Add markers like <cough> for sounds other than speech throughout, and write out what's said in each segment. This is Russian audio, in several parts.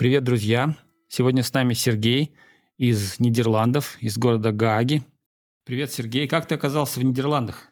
Привет, друзья! Сегодня с нами Сергей из Нидерландов, из города Гааги. Привет, Сергей. Как ты оказался в Нидерландах?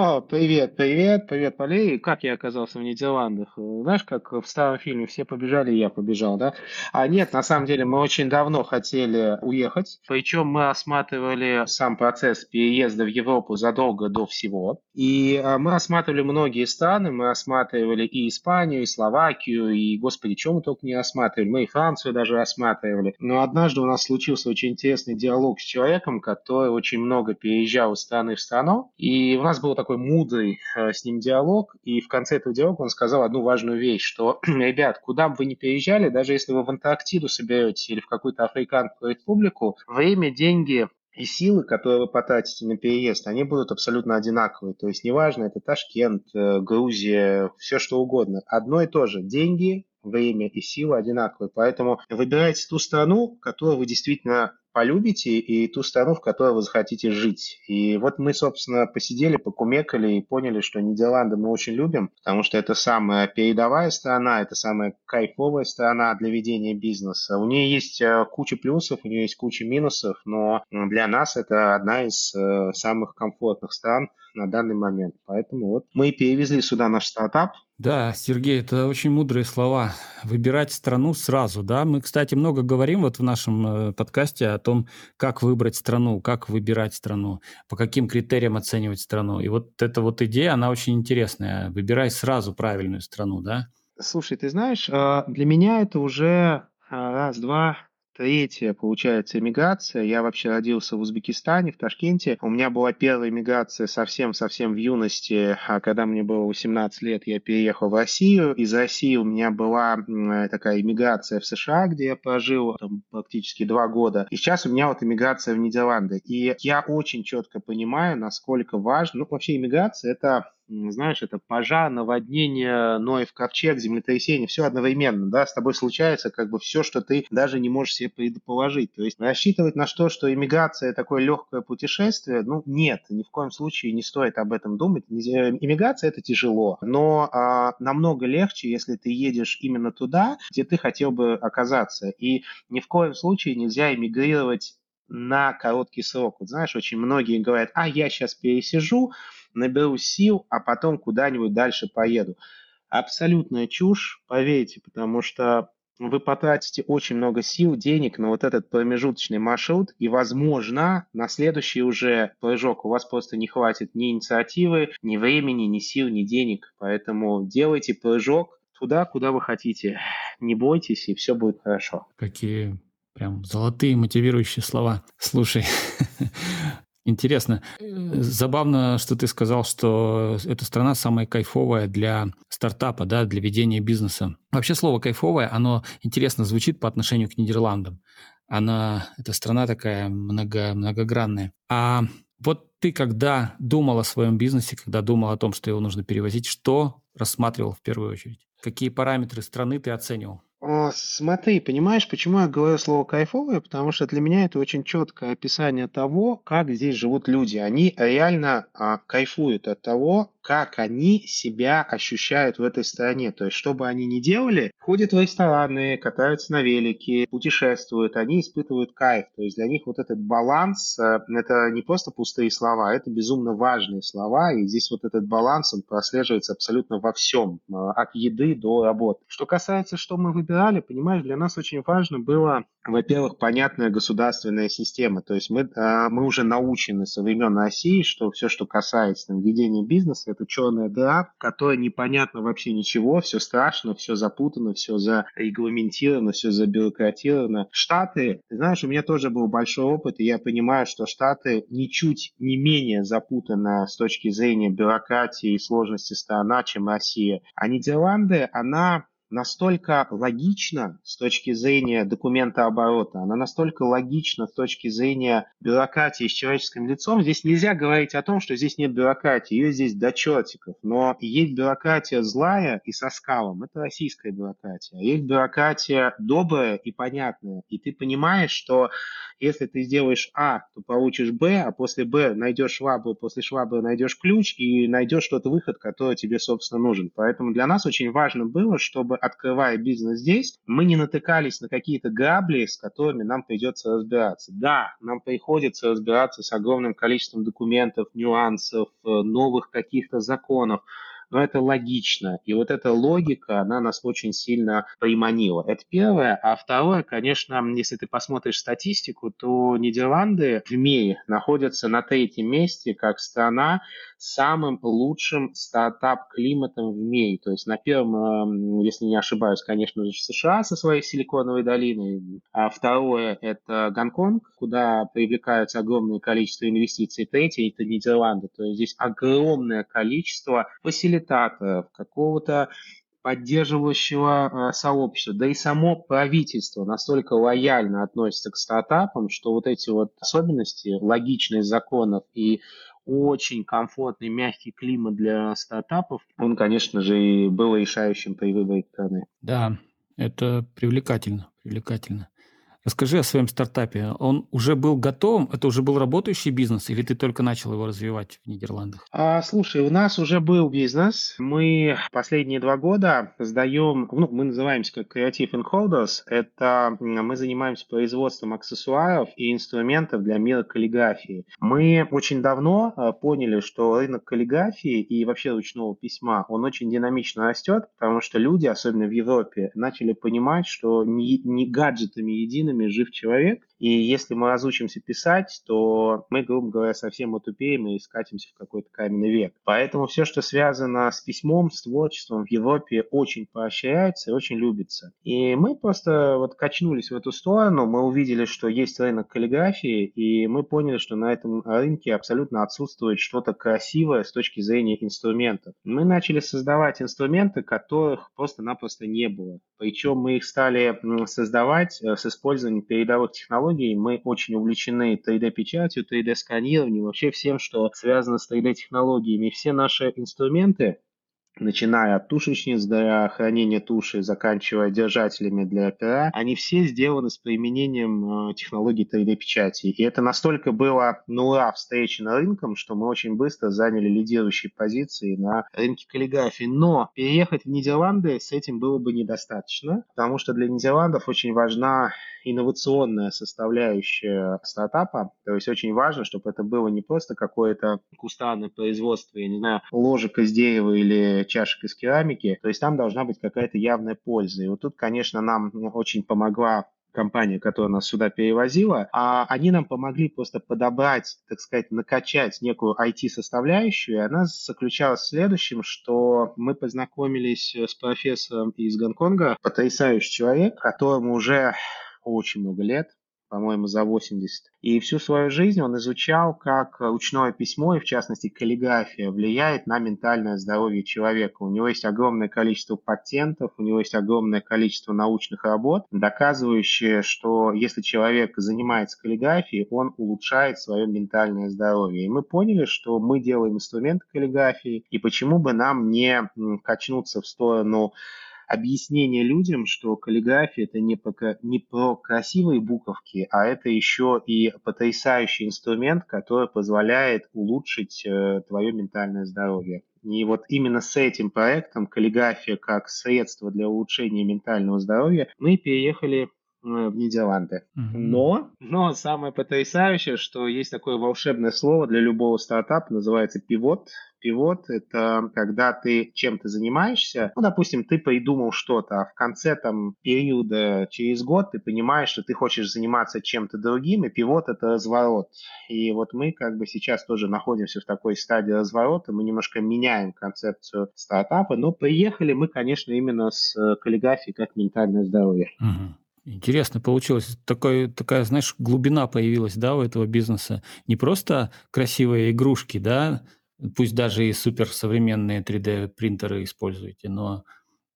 О, привет, привет, привет, Валерий. Как я оказался в Нидерландах? Знаешь, как в старом фильме «Все побежали, я побежал», да? А нет, на самом деле мы очень давно хотели уехать. Причем мы осматривали сам процесс переезда в Европу задолго до всего. И а, мы осматривали многие страны. Мы осматривали и Испанию, и Словакию, и, господи, чем мы только не осматривали. Мы и Францию даже осматривали. Но однажды у нас случился очень интересный диалог с человеком, который очень много переезжал из страны в страну. И у нас был такой мудрый э, с ним диалог, и в конце этого диалога он сказал одну важную вещь, что, <clears throat> ребят, куда бы вы ни переезжали, даже если вы в Антарктиду соберетесь или в какую-то африканскую республику, время, деньги и силы, которые вы потратите на переезд, они будут абсолютно одинаковые. То есть неважно, это Ташкент, э, Грузия, все что угодно. Одно и то же. Деньги, время и сила одинаковые. Поэтому выбирайте ту страну, которую вы действительно полюбите и ту страну, в которой вы захотите жить. И вот мы, собственно, посидели, покумекали и поняли, что Нидерланды мы очень любим, потому что это самая передовая страна, это самая кайфовая страна для ведения бизнеса. У нее есть э, куча плюсов, у нее есть куча минусов, но для нас это одна из э, самых комфортных стран на данный момент. Поэтому вот мы перевезли сюда наш стартап, да, Сергей, это очень мудрые слова. Выбирать страну сразу, да. Мы, кстати, много говорим вот в нашем э, подкасте о том, как выбрать страну, как выбирать страну, по каким критериям оценивать страну. И вот эта вот идея, она очень интересная. Выбирай сразу правильную страну, да. Слушай, ты знаешь, а, для меня это уже а, раз, два, Третья, получается, эмиграция. Я вообще родился в Узбекистане, в Ташкенте. У меня была первая эмиграция совсем-совсем в юности, а когда мне было 18 лет, я переехал в Россию. Из России у меня была такая эмиграция в США, где я прожил там, практически два года. И сейчас у меня вот эмиграция в Нидерланды. И я очень четко понимаю, насколько важно, ну, вообще эмиграция – это знаешь, это пожар, наводнение, Ноев ковчег, землетрясение, все одновременно, да, с тобой случается как бы все, что ты даже не можешь себе предположить. То есть рассчитывать на что, что иммиграция такое легкое путешествие, ну, нет, ни в коем случае не стоит об этом думать. Иммиграция это тяжело, но а, намного легче, если ты едешь именно туда, где ты хотел бы оказаться. И ни в коем случае нельзя эмигрировать на короткий срок. Вот знаешь, очень многие говорят, а я сейчас пересижу, наберу сил, а потом куда-нибудь дальше поеду. Абсолютная чушь, поверьте, потому что вы потратите очень много сил, денег на вот этот промежуточный маршрут, и, возможно, на следующий уже прыжок у вас просто не хватит ни инициативы, ни времени, ни сил, ни денег. Поэтому делайте прыжок туда, куда вы хотите. Не бойтесь, и все будет хорошо. Какие прям золотые мотивирующие слова. Слушай, <laughs> Интересно. Забавно, что ты сказал, что эта страна самая кайфовая для стартапа, да, для ведения бизнеса. Вообще слово «кайфовая», оно интересно звучит по отношению к Нидерландам. Она, эта страна такая много, многогранная. А вот ты, когда думал о своем бизнесе, когда думал о том, что его нужно перевозить, что рассматривал в первую очередь? Какие параметры страны ты оценивал? Смотри, понимаешь, почему я говорю слово кайфовое? Потому что для меня это очень четкое описание того, как здесь живут люди. Они реально а, кайфуют от того, как они себя ощущают в этой стране. То есть, что бы они ни делали, ходят в рестораны, катаются на велике, путешествуют, они испытывают кайф. То есть, для них вот этот баланс, э, это не просто пустые слова, это безумно важные слова. И здесь вот этот баланс, он прослеживается абсолютно во всем, э, от еды до работы. Что касается, что мы выбирали, понимаешь, для нас очень важно было, во-первых, понятная государственная система. То есть, мы, э, мы уже научены со времен России, что все, что касается там, ведения бизнеса, это черная дыра, в которой непонятно вообще ничего, все страшно, все запутано, все зарегламентировано, все забюрократировано. Штаты, ты знаешь, у меня тоже был большой опыт, и я понимаю, что Штаты ничуть не менее запутаны с точки зрения бюрократии и сложности страна, чем Россия. А Нидерланды, она настолько логична с точки зрения документа оборота, она настолько логична с точки зрения бюрократии с человеческим лицом. Здесь нельзя говорить о том, что здесь нет бюрократии, ее здесь до чертиков. Но есть бюрократия злая и со скалом, это российская бюрократия. А есть бюрократия добрая и понятная. И ты понимаешь, что если ты сделаешь А, то получишь Б, а после Б найдешь швабру, после швабры найдешь ключ и найдешь тот выход, который тебе, собственно, нужен. Поэтому для нас очень важно было, чтобы открывая бизнес здесь, мы не натыкались на какие-то грабли, с которыми нам придется разбираться. Да, нам приходится разбираться с огромным количеством документов, нюансов, э, новых каких-то законов, но это логично. И вот эта логика, она нас очень сильно приманила. Это первое. А второе, конечно, если ты посмотришь статистику, то Нидерланды в мире находятся на третьем месте как страна самым лучшим стартап-климатом в мире. То есть на первом, если не ошибаюсь, конечно же, США со своей силиконовой долиной. А второе – это Гонконг, куда привлекается огромное количество инвестиций. Третье – это Нидерланды. То есть здесь огромное количество фасилитаторов, какого-то поддерживающего э, сообщества, да и само правительство настолько лояльно относится к стартапам, что вот эти вот особенности, логичность законов и очень комфортный, мягкий климат для стартапов, он, конечно же, и был решающим при выборе страны. Да, это привлекательно, привлекательно. Расскажи о своем стартапе. Он уже был готов? Это уже был работающий бизнес или ты только начал его развивать в Нидерландах? А, слушай, у нас уже был бизнес. Мы последние два года создаем, ну, мы называемся как Creative Encoders. Это мы занимаемся производством аксессуаров и инструментов для мира каллиграфии. Мы очень давно а, поняли, что рынок каллиграфии и вообще ручного письма, он очень динамично растет, потому что люди, особенно в Европе, начали понимать, что не, не гаджетами едиными причинами жив человек, и если мы разучимся писать, то мы, грубо говоря, совсем отупеем и скатимся в какой-то каменный век. Поэтому все, что связано с письмом, с творчеством в Европе очень поощряется и очень любится. И мы просто вот качнулись в эту сторону, мы увидели, что есть рынок каллиграфии, и мы поняли, что на этом рынке абсолютно отсутствует что-то красивое с точки зрения инструментов. Мы начали создавать инструменты, которых просто-напросто не было. Причем мы их стали создавать э, с использованием передовых технологий, технологий. Мы очень увлечены 3D-печатью, 3D-сканированием, вообще всем, что связано с 3D-технологиями. Все наши инструменты, начиная от тушечниц для хранения туши, заканчивая держателями для пера, они все сделаны с применением э, технологий 3D-печати. И это настолько было на ура встречено рынком, что мы очень быстро заняли лидирующие позиции на рынке каллиграфии. Но переехать в Нидерланды с этим было бы недостаточно, потому что для Нидерландов очень важна инновационная составляющая стартапа. То есть очень важно, чтобы это было не просто какое-то кустарное производство, я не знаю, ложек из дерева или чашек из керамики. То есть там должна быть какая-то явная польза. И вот тут, конечно, нам очень помогла компания, которая нас сюда перевозила, а они нам помогли просто подобрать, так сказать, накачать некую IT-составляющую, и она заключалась в следующем, что мы познакомились с профессором из Гонконга, потрясающий человек, которому уже очень много лет, по-моему, за 80. И всю свою жизнь он изучал, как ручное письмо, и в частности каллиграфия, влияет на ментальное здоровье человека. У него есть огромное количество патентов, у него есть огромное количество научных работ, доказывающие, что если человек занимается каллиграфией, он улучшает свое ментальное здоровье. И мы поняли, что мы делаем инструмент каллиграфии, и почему бы нам не качнуться в сторону объяснение людям, что каллиграфия это не, про не про красивые буковки, а это еще и потрясающий инструмент, который позволяет улучшить э, твое ментальное здоровье. И вот именно с этим проектом каллиграфия как средство для улучшения ментального здоровья мы переехали э, в Нидерланды. Mm-hmm. Но, но самое потрясающее, что есть такое волшебное слово для любого стартапа, называется пивот. Пивот – это когда ты чем-то занимаешься, ну, допустим, ты придумал что-то, а в конце там периода через год ты понимаешь, что ты хочешь заниматься чем-то другим, и пивот – это разворот. И вот мы как бы сейчас тоже находимся в такой стадии разворота, мы немножко меняем концепцию стартапа, но приехали мы, конечно, именно с э, каллиграфией как ментальное здоровье. Интересно получилось. Такой, такая, знаешь, глубина появилась, да, у этого бизнеса. Не просто красивые игрушки, да, Пусть даже и суперсовременные 3D-принтеры используете, но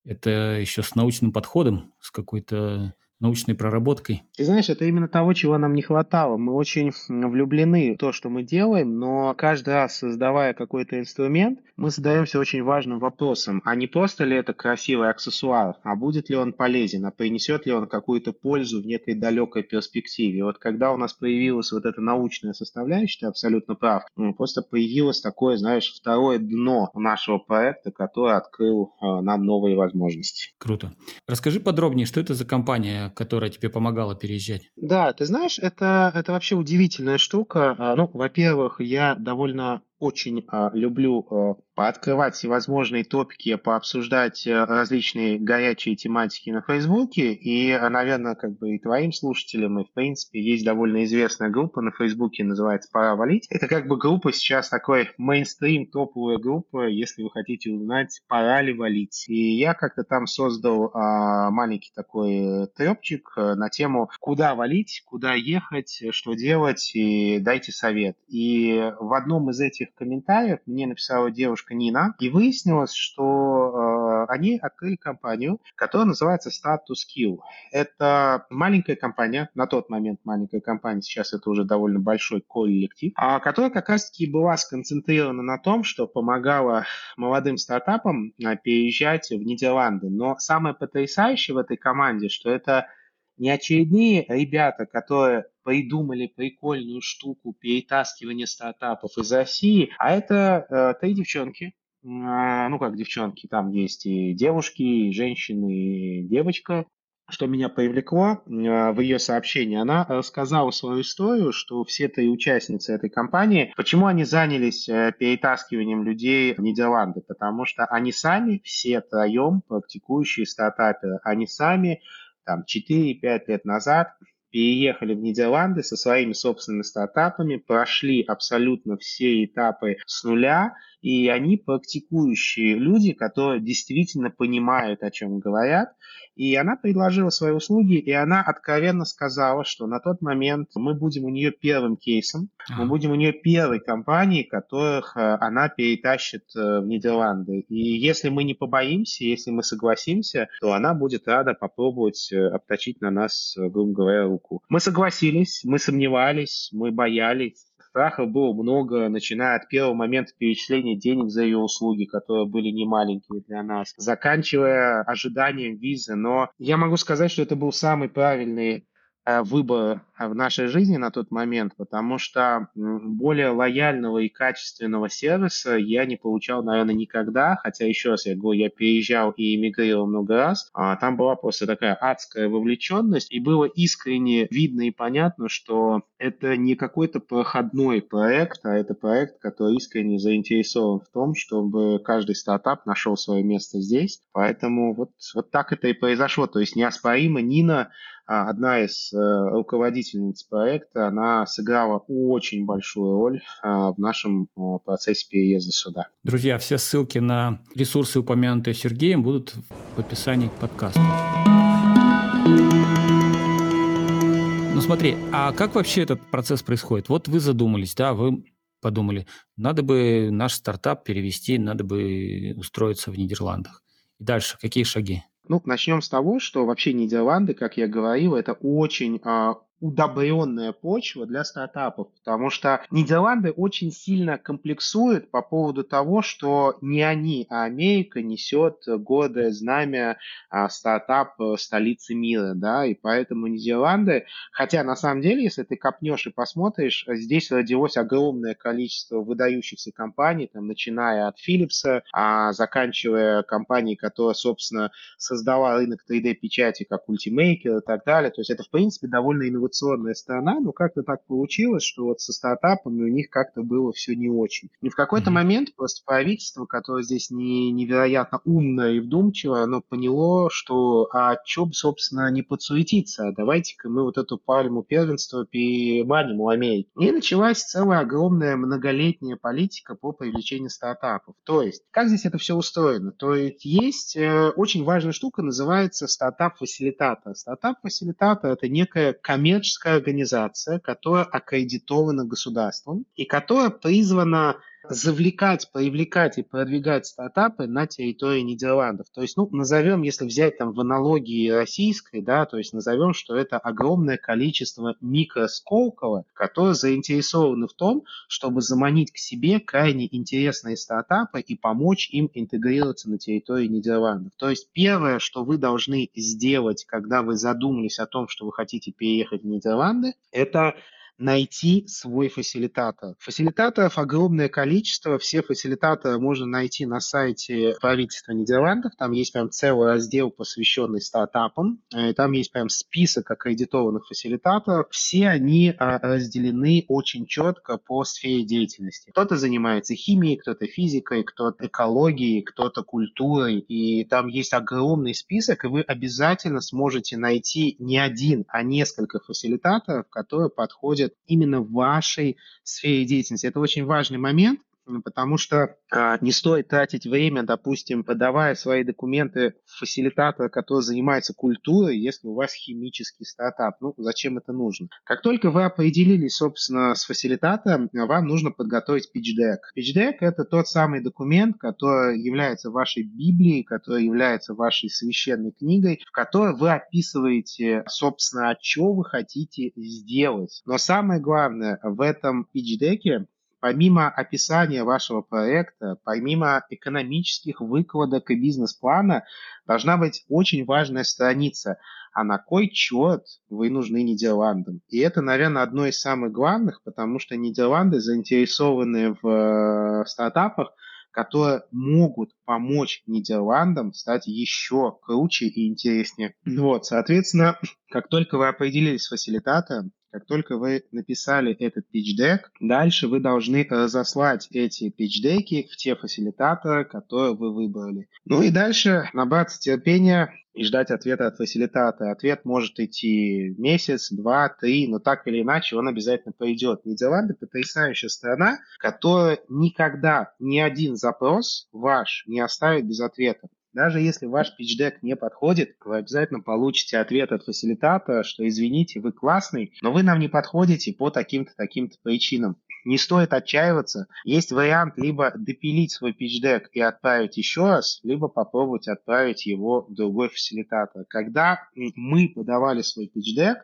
это еще с научным подходом, с какой-то научной проработкой? Ты знаешь, это именно того, чего нам не хватало. Мы очень влюблены в то, что мы делаем, но каждый раз, создавая какой-то инструмент, мы задаемся очень важным вопросом, а не просто ли это красивый аксессуар, а будет ли он полезен, а принесет ли он какую-то пользу в некой далекой перспективе. Вот когда у нас появилась вот эта научная составляющая, ты абсолютно прав, ну, просто появилось такое, знаешь, второе дно нашего проекта, который открыл э, нам новые возможности. Круто. Расскажи подробнее, что это за компания, которая тебе помогала переезжать? Да, ты знаешь, это, это вообще удивительная штука. А, ну, во-первых, я довольно очень а, люблю а, пооткрывать всевозможные топики, пообсуждать а, различные горячие тематики на Фейсбуке. И, наверное, как бы и твоим слушателям, и в принципе есть довольно известная группа на Фейсбуке, называется «Пора валить». Это как бы группа сейчас такой мейнстрим, топовая группа, если вы хотите узнать, пора ли валить. И я как-то там создал а, маленький такой трепчик а, на тему, куда валить, куда ехать, что делать, и дайте совет. И в одном из этих комментариях мне написала девушка Нина, и выяснилось, что э, они открыли компанию, которая называется Status Skill. Это маленькая компания, на тот момент маленькая компания, сейчас это уже довольно большой коллектив, а, которая как раз-таки была сконцентрирована на том, что помогала молодым стартапам а, переезжать в Нидерланды. Но самое потрясающее в этой команде, что это не очередные ребята, которые придумали прикольную штуку перетаскивания стартапов из России, а это э, три девчонки, э, ну как девчонки, там есть и девушки, и женщины, и девочка. Что меня привлекло э, в ее сообщении, она рассказала свою историю, что все три участницы этой компании, почему они занялись э, перетаскиванием людей в Нидерланды, потому что они сами все троем практикующие стартаперы, они сами там 4-5 лет назад переехали в Нидерланды со своими собственными стартапами, прошли абсолютно все этапы с нуля, и они практикующие люди, которые действительно понимают, о чем говорят, и она предложила свои услуги, и она откровенно сказала, что на тот момент мы будем у нее первым кейсом, мы будем у нее первой компанией, которых э, она перетащит э, в Нидерланды. И если мы не побоимся, если мы согласимся, то она будет рада попробовать э, обточить на нас, грубо говоря, руку. Мы согласились, мы сомневались, мы боялись, Страхов было много, начиная от первого момента перечисления денег за ее услуги, которые были немаленькие для нас, заканчивая ожиданием визы. Но я могу сказать, что это был самый правильный выбор в нашей жизни на тот момент, потому что более лояльного и качественного сервиса я не получал, наверное, никогда, хотя еще раз я говорю, я переезжал и эмигрировал много раз, а там была просто такая адская вовлеченность, и было искренне видно и понятно, что это не какой-то проходной проект, а это проект, который искренне заинтересован в том, чтобы каждый стартап нашел свое место здесь, поэтому вот, вот так это и произошло, то есть неоспоримо Нина одна из э, руководительниц проекта, она сыграла очень большую роль а, в нашем процессе переезда сюда. Друзья, все ссылки на ресурсы, упомянутые Сергеем, будут в описании к подкасту. Ну смотри, а как вообще этот процесс происходит? Вот вы задумались, да, вы подумали, надо бы наш стартап перевести, надо бы устроиться в Нидерландах. И дальше какие шаги? Ну, начнем с того, что вообще Нидерланды, как я говорил, это очень а, удобренная почва для стартапов, потому что Нидерланды очень сильно комплексуют по поводу того, что не они, а Америка несет гордое знамя а, стартап э, столицы мира, да, и поэтому Нидерланды, хотя на самом деле, если ты копнешь и посмотришь, здесь родилось огромное количество выдающихся компаний, там, начиная от Philips, а заканчивая компанией, которая, собственно, создала рынок 3D-печати, как Ultimaker и так далее, то есть это, в принципе, довольно инновационно инновационная сторона, но как-то так получилось, что вот со стартапами у них как-то было все не очень. И в какой-то mm-hmm. момент просто правительство, которое здесь не, невероятно умное и вдумчивое, оно поняло, что а что бы, собственно, не подсуетиться, а давайте-ка мы вот эту пальму первенства переманим у Америки. И началась целая огромная многолетняя политика по привлечению стартапов. То есть, как здесь это все устроено? То есть, есть э, очень важная штука, называется стартап-фасилитатор. Стартап-фасилитатор – это некая коммерческая организация, которая аккредитована государством и которая призвана завлекать, привлекать и продвигать стартапы на территории Нидерландов. То есть, ну, назовем, если взять там в аналогии российской, да, то есть назовем, что это огромное количество микросколково, которые заинтересованы в том, чтобы заманить к себе крайне интересные стартапы и помочь им интегрироваться на территории Нидерландов. То есть первое, что вы должны сделать, когда вы задумались о том, что вы хотите переехать в Нидерланды, это найти свой фасилитатор. Фасилитаторов огромное количество, все фасилитаторы можно найти на сайте правительства Нидерландов, там есть прям целый раздел, посвященный стартапам, э, там есть прям список аккредитованных фасилитаторов, все они а, разделены очень четко по сфере деятельности. Кто-то занимается химией, кто-то физикой, кто-то экологией, кто-то культурой, и там есть огромный список, и вы обязательно сможете найти не один, а несколько фасилитаторов, которые подходят именно в вашей сфере деятельности. Это очень важный момент, потому что а, не стоит тратить время, допустим, подавая свои документы в фасилитатора, который занимается культурой, если у вас химический стартап. Ну, зачем это нужно? Как только вы определились, собственно, с фасилитатором, вам нужно подготовить pitch deck. Это тот самый документ, который является вашей Библией, который является вашей священной книгой, в которой вы описываете, собственно, что вы хотите сделать. Но самое главное в этом pitch Помимо описания вашего проекта, помимо экономических выкладок и бизнес-плана, должна быть очень важная страница, а на кой черт вы нужны Нидерландам? И это, наверное, одно из самых главных, потому что Нидерланды заинтересованы в э, стартапах, которые могут помочь Нидерландам стать еще круче и интереснее. Вот, соответственно, <clears throat> как только вы определились с фасилитатором, как только вы написали этот pitch дальше вы должны разослать эти pitch deck в те фасилитаторы, которые вы выбрали. Ну и дальше набраться терпения и ждать ответа от фасилитатора. Ответ может идти месяц, два, три, но так или иначе он обязательно пойдет. Нидерланды потрясающая страна, которая никогда ни один запрос ваш не оставит без ответа. Даже если ваш питчдек не подходит, вы обязательно получите ответ от фасилитатора, что извините, вы классный, но вы нам не подходите по таким-то, таким-то причинам. Не стоит отчаиваться. Есть вариант либо допилить свой питчдек и отправить еще раз, либо попробовать отправить его в другой фасилитатор. Когда мы подавали свой питчдек,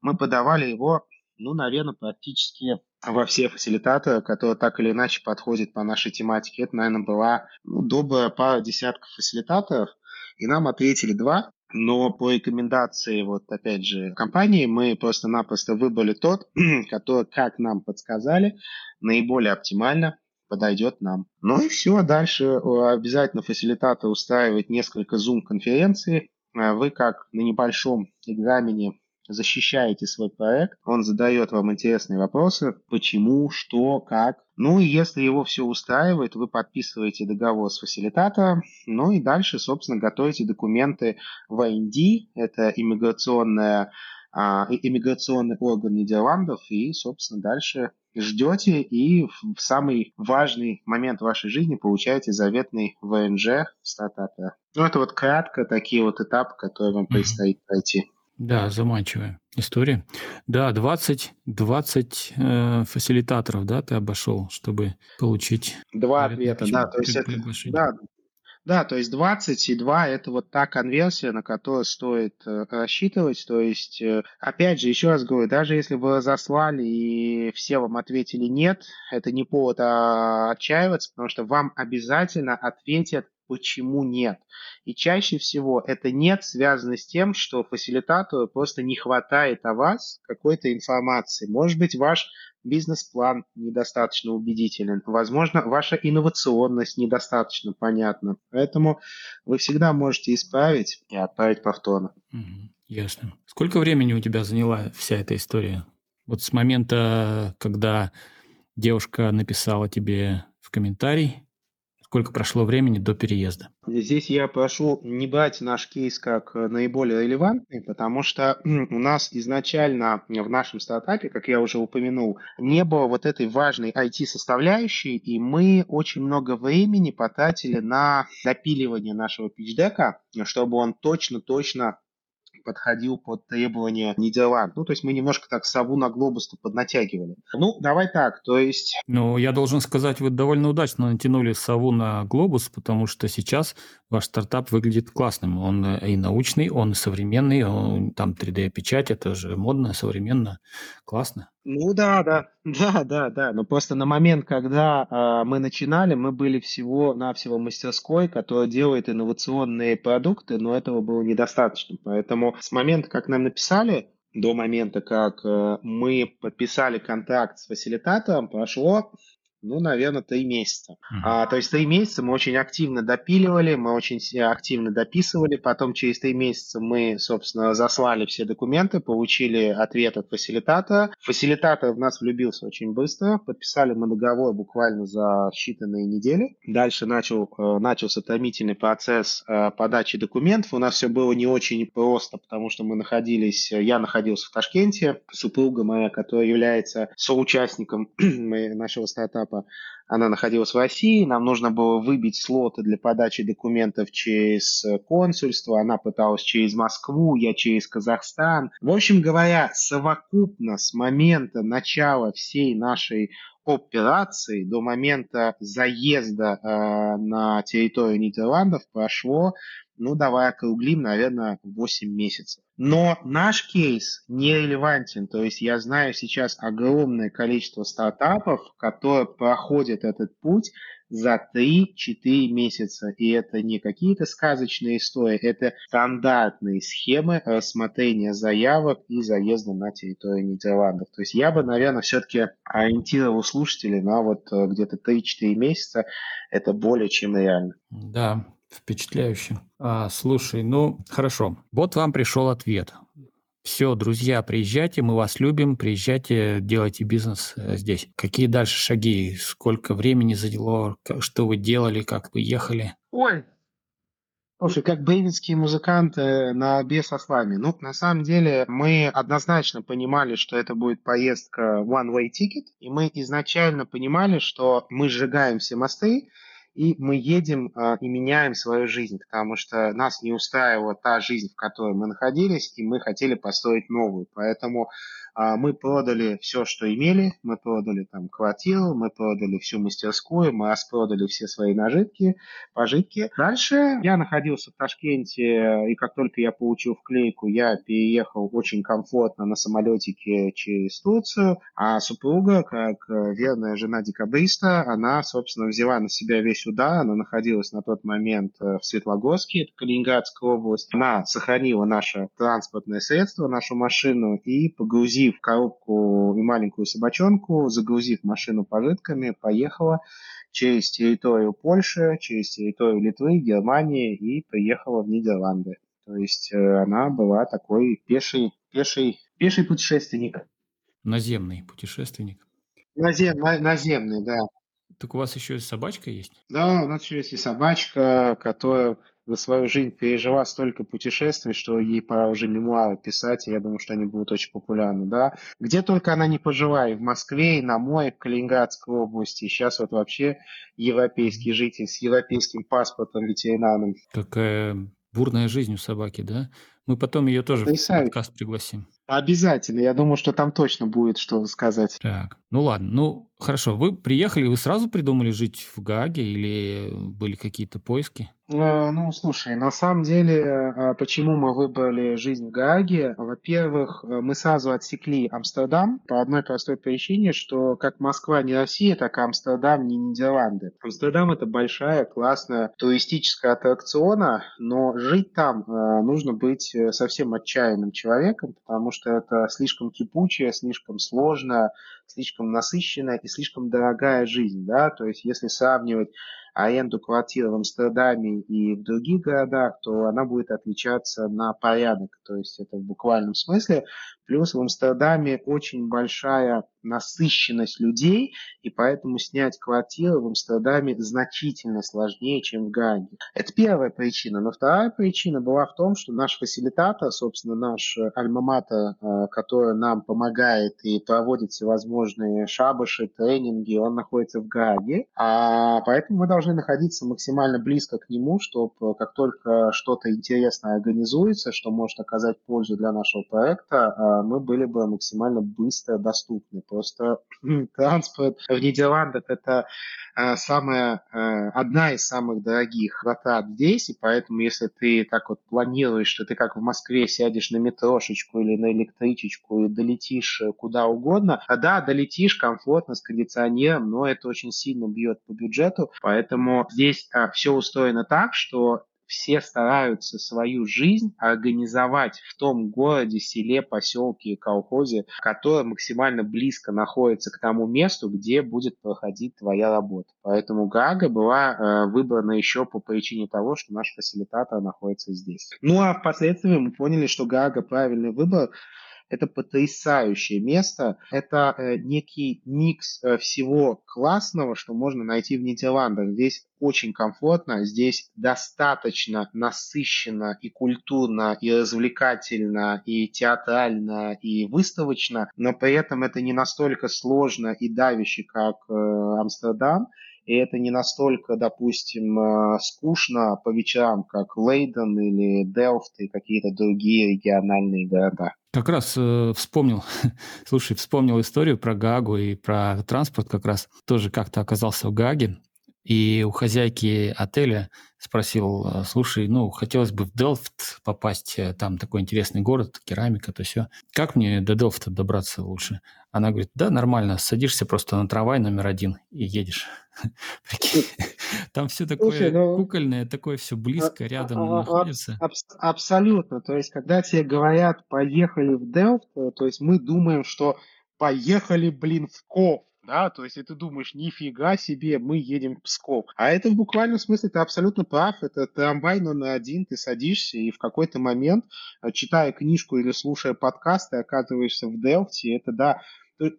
мы подавали его, ну, наверное, практически во все фасилитаторы, которые так или иначе подходят по нашей тематике. Это, наверное, была ну, добрая пара десятков фасилитаторов, и нам ответили два, но по рекомендации, вот опять же, компании мы просто-напросто выбрали тот, <clears throat> который, как нам подсказали, наиболее оптимально подойдет нам. Ну и все, дальше э, обязательно фасилитатор устраивает несколько Zoom-конференций. Э, вы как на небольшом экзамене защищаете свой проект, он задает вам интересные вопросы, почему, что, как. Ну и если его все устраивает, вы подписываете договор с фасилитатором, ну и дальше, собственно, готовите документы в IND, это иммиграционная а, иммиграционный орган Нидерландов, и, собственно, дальше ждете и в самый важный момент вашей жизни получаете заветный ВНЖ в стартапе. Ну, это вот кратко такие вот этапы, которые вам предстоит пройти. Да, заманчивая история. Да, 20, 20 э, фасилитаторов, да, ты обошел, чтобы получить... Два ответа, да, то есть это, да, да, то есть 22 это вот та конверсия, на которую стоит э, рассчитывать. То есть, э, опять же, еще раз говорю, даже если вы разослали и все вам ответили нет, это не повод а, отчаиваться, потому что вам обязательно ответят почему нет. И чаще всего это нет связано с тем, что фасилитатору просто не хватает о вас какой-то информации. Может быть, ваш бизнес-план недостаточно убедителен. Возможно, ваша инновационность недостаточно понятна. Поэтому вы всегда можете исправить и отправить повторно. Угу, ясно. Сколько времени у тебя заняла вся эта история? Вот с момента, когда девушка написала тебе в комментарий, Сколько прошло времени до переезда? Здесь я прошу не брать наш кейс как э, наиболее релевантный, потому что у нас изначально в нашем стартапе, как я уже упомянул, не было вот этой важной IT-составляющей, и мы очень много времени потратили на допиливание нашего питчдека, чтобы он точно-точно подходил под требования Нидерланд. Ну, то есть мы немножко так сову на глобус поднатягивали. Ну, давай так, то есть... Ну, я должен сказать, вы довольно удачно натянули сову на глобус, потому что сейчас ваш стартап выглядит классным. Он и научный, он и современный, он, там 3D-печать, это же модно, современно, классно. Ну да, да, <laughs> да, да, да. Но просто на момент, когда э, мы начинали, мы были всего-навсего мастерской, которая делает инновационные продукты, но этого было недостаточно. Поэтому с момента, как нам написали, до момента, как э, мы подписали контракт с фасилитатором, прошло ну, наверное, три месяца. Mm-hmm. А, то есть три месяца мы очень активно допиливали, мы очень активно дописывали. Потом через три месяца мы, собственно, заслали все документы, получили ответ от фасилитатора. Фасилитатор в нас влюбился очень быстро. Подписали мы договор буквально за считанные недели. Дальше начал, э, начался томительный процесс э, подачи документов. У нас все было не очень просто, потому что мы находились, я находился в Ташкенте, супруга моя, которая является соучастником <clears throat> нашего стартапа, этапа она находилась в России, нам нужно было выбить слоты для подачи документов через консульство, она пыталась через Москву, я через Казахстан. В общем говоря, совокупно с момента начала всей нашей операции до момента заезда э, на территорию Нидерландов прошло ну, давай округлим, наверное, 8 месяцев. Но наш кейс не релевантен. То есть я знаю сейчас огромное количество стартапов, которые проходят этот путь за 3-4 месяца. И это не какие-то сказочные истории, это стандартные схемы рассмотрения заявок и заезда на территорию Нидерландов. То есть я бы, наверное, все-таки ориентировал слушателей на вот э, где-то 3-4 месяца. Это более чем реально. Да, Впечатляюще. А, слушай, ну хорошо. Вот вам пришел ответ. Все, друзья, приезжайте, мы вас любим, приезжайте, делайте бизнес э, здесь. Какие дальше шаги? Сколько времени заняло? Что вы делали? Как вы ехали? Ой, Слушай, как бейвинские музыканты на бесосламе. Ну, на самом деле, мы однозначно понимали, что это будет поездка one-way ticket, и мы изначально понимали, что мы сжигаем все мосты, и мы едем э, и меняем свою жизнь, потому что нас не устраивала та жизнь, в которой мы находились, и мы хотели построить новую. Поэтому мы продали все, что имели, мы продали там квартиру, мы продали всю мастерскую, мы распродали все свои нажитки, пожитки. Дальше я находился в Ташкенте, и как только я получил вклейку, я переехал очень комфортно на самолетике через Турцию, а супруга, как э, верная жена декабриста, она, собственно, взяла на себя весь удар, она находилась на тот момент э, в Светлогорске, это Калининградская область, она сохранила наше транспортное средство, нашу машину и погрузила загрузив коробку и маленькую собачонку, загрузив машину пожитками, поехала через территорию Польши, через территорию Литвы, Германии и приехала в Нидерланды. То есть э, она была такой пеший, пеший, пеший путешественник. Наземный путешественник. Назем, на, наземный, да. Так у вас еще и собачка есть? Да, у нас еще есть и собачка, которая за свою жизнь пережила столько путешествий, что ей пора уже мемуары писать, и я думаю, что они будут очень популярны, да. Где только она не пожила, и в Москве, и на море, в Калининградской области, и сейчас вот вообще европейский житель с европейским паспортом ветеринарным. Какая бурная жизнь у собаки, да? Мы потом ее тоже Потрясающе. в подкаст пригласим. Обязательно. Я думаю, что там точно будет что сказать. Так, ну ладно. Ну, хорошо. Вы приехали, вы сразу придумали жить в Гаге или были какие-то поиски? Э, ну, слушай, на самом деле, э, почему мы выбрали жизнь в Гааге? Во-первых, э, мы сразу отсекли Амстердам по одной простой причине, что как Москва не Россия, так и Амстердам не Нидерланды. Амстердам это большая, классная туристическая аттракциона, но жить там нужно быть совсем отчаянным человеком, потому что это слишком кипучая, слишком сложная, слишком насыщенная и слишком дорогая жизнь, да, то есть если сравнивать аренду квартир в Амстердаме и в других городах, то она будет отличаться на порядок. То есть это в буквальном смысле. Плюс в Амстердаме очень большая насыщенность людей, и поэтому снять квартиру в Амстердаме значительно сложнее, чем в Гаге. Это первая причина. Но вторая причина была в том, что наш фасилитатор, собственно, наш альма-матер, э, который нам помогает и проводит всевозможные шабаши, тренинги, он находится в Гаге, а поэтому мы должны находиться максимально близко к нему, чтобы как только что-то интересное организуется, что может оказать пользу для нашего проекта, мы были бы максимально быстро доступны. Просто транспорт в Нидерландах это а, самая, а, одна из самых дорогих затрат здесь, и поэтому если ты так вот планируешь, что ты как в Москве сядешь на метрошечку или на электричечку и долетишь э, куда угодно, а да, долетишь комфортно с кондиционером, но это очень сильно бьет по бюджету, поэтому здесь а, все устроено так, что все стараются свою жизнь организовать в том городе, селе, поселке и колхозе, который максимально близко находится к тому месту, где будет проходить твоя работа. Поэтому Гага была э, выбрана еще по причине того, что наш фасилитатор находится здесь. Ну а впоследствии мы поняли, что Гага правильный выбор, это потрясающее место. Это э, некий микс э, всего классного, что можно найти в Нидерландах. Здесь очень комфортно, здесь достаточно насыщенно и культурно, и развлекательно, и театрально, и выставочно, но при этом это не настолько сложно и давяще, как э, Амстердам и это не настолько, допустим, э, скучно по вечерам, как Лейден или Делфт и какие-то другие региональные города. Как раз э, вспомнил, <laughs> слушай, вспомнил историю про Гагу и про транспорт как раз. Тоже как-то оказался в Гаге, и у хозяйки отеля спросил, э, слушай, ну, хотелось бы в Делфт попасть, э, там такой интересный город, керамика, то все. Как мне до Делфта добраться лучше? Она говорит, да, нормально, садишься просто на трамвай номер один и едешь. <laughs> <laughs> Там все такое ну, кукольное, такое все близко, а, рядом а, а, находится. Абсолютно. То есть, когда тебе говорят, поехали в Делфт, э, то есть мы думаем, что поехали, блин, в Ков да, то есть и ты думаешь, нифига себе, мы едем в Псков. А это в буквальном смысле ты абсолютно прав, это трамвай номер один, ты садишься и в какой-то момент, э, читая книжку или слушая подкаст, ты оказываешься в Делфте, это, да,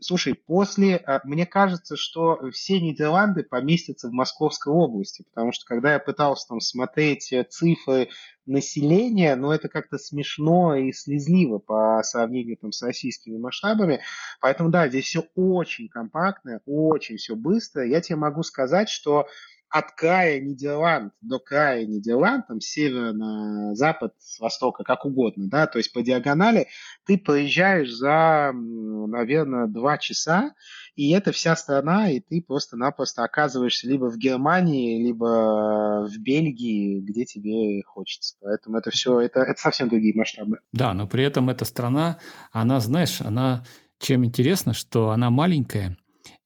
Слушай, после, а, мне кажется, что все Нидерланды поместятся в Московской области, потому что когда я пытался там смотреть э, цифры населения, ну это как-то смешно и слезливо по сравнению там с российскими масштабами. Поэтому да, здесь все очень компактно, очень все быстро. Я тебе могу сказать, что от края Нидерланд до края Нидерланд, там с севера на запад, с востока, как угодно, да, то есть по диагонали, ты проезжаешь за, наверное, два часа, и это вся страна, и ты просто-напросто оказываешься либо в Германии, либо в Бельгии, где тебе хочется. Поэтому это все, это, это совсем другие масштабы. Да, но при этом эта страна, она, знаешь, она чем интересно, что она маленькая,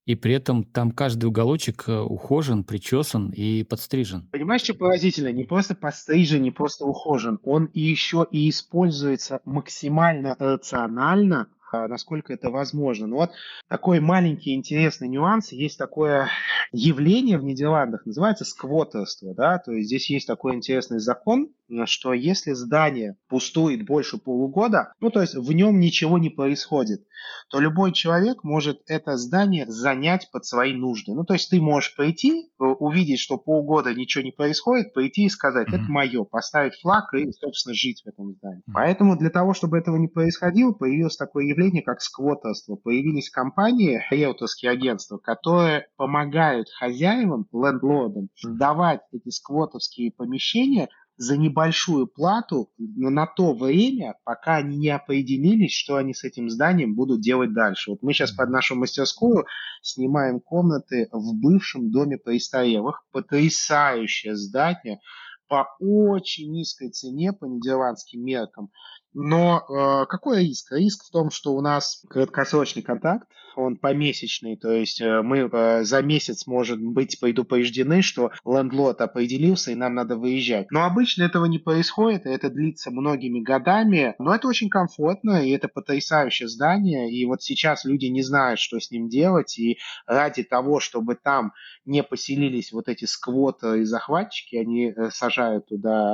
и при этом там каждый уголочек э, ухожен, причесан и подстрижен. Понимаешь, что поразительно? Не просто подстрижен, не просто ухожен. Он еще и используется максимально рационально, а, насколько это возможно. Но вот такой маленький интересный нюанс. Есть такое явление в Нидерландах, называется сквотерство. Да? То есть здесь есть такой интересный закон, что если здание пустует больше полугода, ну то есть в нем ничего не происходит, то любой человек может это здание занять под свои нужды. Ну то есть ты можешь пойти, э, увидеть, что полгода ничего не происходит, пойти и сказать, это мое, поставить флаг и, собственно, жить в этом здании. Поэтому для того, чтобы этого не происходило, появилось такое явление, как сквотерство. Появились компании, риэлторские агентства, которые помогают хозяевам, лендлордам, сдавать эти сквотовские помещения за небольшую плату на то время, пока они не определились, что они с этим зданием будут делать дальше. Вот мы сейчас под нашу мастерскую снимаем комнаты в бывшем доме престарелых. Потрясающее здание по очень низкой цене по нидерландским меркам. Но э, какой риск? Риск в том, что у нас краткосрочный контакт, он помесячный, то есть э, мы э, за месяц, может быть, предупреждены, что лендлорд определился и нам надо выезжать. Но обычно этого не происходит, и это длится многими годами, но это очень комфортно, и это потрясающее здание, и вот сейчас люди не знают, что с ним делать, и ради того, чтобы там не поселились вот эти сквоты и захватчики, они э, сажают туда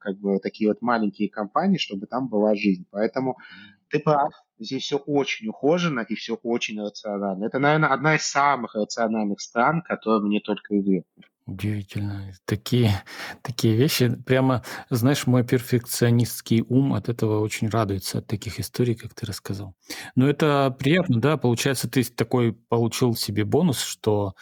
как бы такие вот маленькие компании, чтобы там была жизнь. Поэтому ты прав, здесь все очень ухожено и все очень рационально. Это, наверное, одна из самых рациональных стран, которые мне только известны. Удивительно. Такие, такие вещи. Прямо, знаешь, мой перфекционистский ум от этого очень радуется, от таких историй, как ты рассказал. Но это приятно, да? Получается, ты такой получил себе бонус, что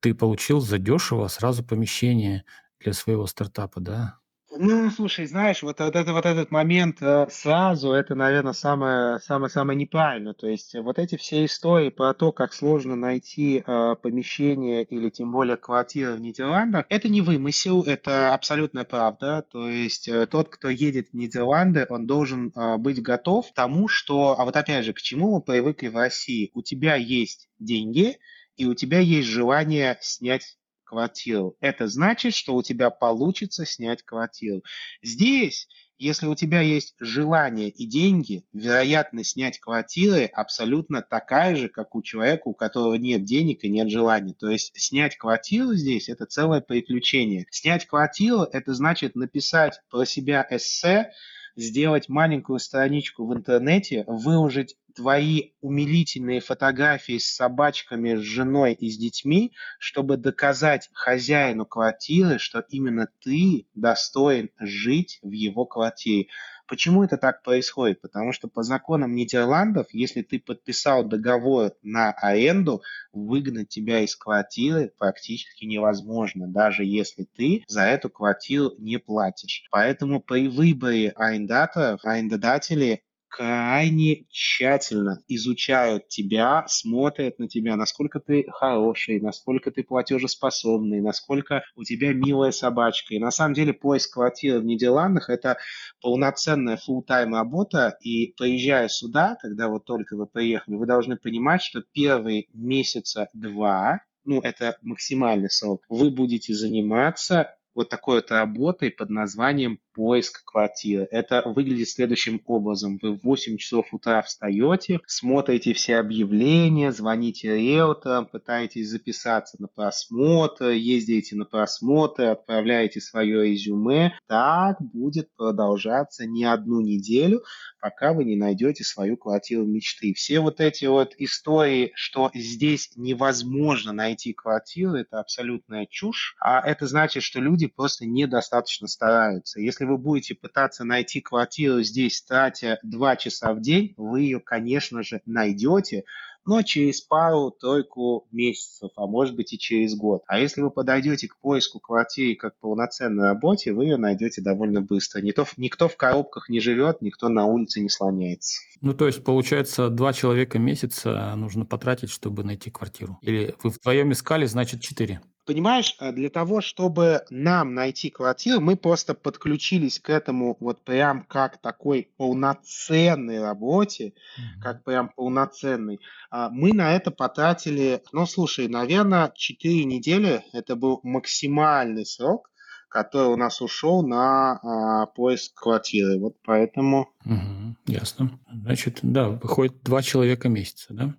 ты получил задешево сразу помещение для своего стартапа, да? Ну, слушай, знаешь, вот, вот, это, вот этот момент э, сразу, это, наверное, самое, самое, самое неправильно. То есть вот эти все истории про то, как сложно найти э, помещение или тем более квартиру в Нидерландах, это не вымысел, это абсолютная правда. То есть э, тот, кто едет в Нидерланды, он должен э, быть готов к тому, что, а вот опять же, к чему мы привыкли в России? У тебя есть деньги, и у тебя есть желание снять квартиру. Это значит, что у тебя получится снять квартиру. Здесь, если у тебя есть желание и деньги, вероятность снять квартиры абсолютно такая же, как у человека, у которого нет денег и нет желания. То есть снять квартиру здесь – это целое приключение. Снять квартиру – это значит написать про себя эссе, сделать маленькую страничку в интернете, выложить твои умилительные фотографии с собачками, с женой и с детьми, чтобы доказать хозяину квартиры, что именно ты достоин жить в его квартире. Почему это так происходит? Потому что по законам Нидерландов, если ты подписал договор на аренду, выгнать тебя из квартиры практически невозможно, даже если ты за эту квартиру не платишь. Поэтому при выборе арендаторов, арендодатели крайне тщательно изучают тебя, смотрят на тебя, насколько ты хороший, насколько ты платежеспособный, насколько у тебя милая собачка. И на самом деле поиск квартиры в Нидерландах – это полноценная full-time работа, и приезжая сюда, когда вот только вы приехали, вы должны понимать, что первые месяца два, ну, это максимальный срок, вы будете заниматься вот такой вот работой под названием поиск квартиры. Это выглядит следующим образом. Вы в 8 часов утра встаете, смотрите все объявления, звоните риэлторам, пытаетесь записаться на просмотр, ездите на просмотр, отправляете свое резюме. Так будет продолжаться не одну неделю, пока вы не найдете свою квартиру мечты. Все вот эти вот истории, что здесь невозможно найти квартиру, это абсолютная чушь. А это значит, что люди просто недостаточно стараются. Если вы будете пытаться найти квартиру здесь, тратя 2 часа в день, вы ее, конечно же, найдете, но через пару-тройку месяцев, а может быть и через год. А если вы подойдете к поиску квартиры как полноценной работе, вы ее найдете довольно быстро. Никто, никто в коробках не живет, никто на улице не слоняется. Ну, то есть, получается, два человека месяца нужно потратить, чтобы найти квартиру? Или вы вдвоем искали, значит, четыре? Понимаешь, э, для того, чтобы нам найти квартиру, мы просто подключились к этому вот прям как такой полноценной работе, mm-hmm. как прям полноценной. А, мы на это потратили, ну, слушай, наверное, 4 недели. Это был максимальный срок, который у нас ушел на а, поиск квартиры. Вот поэтому... Угу, ясно. Значит, да, выходит два человека месяца, да?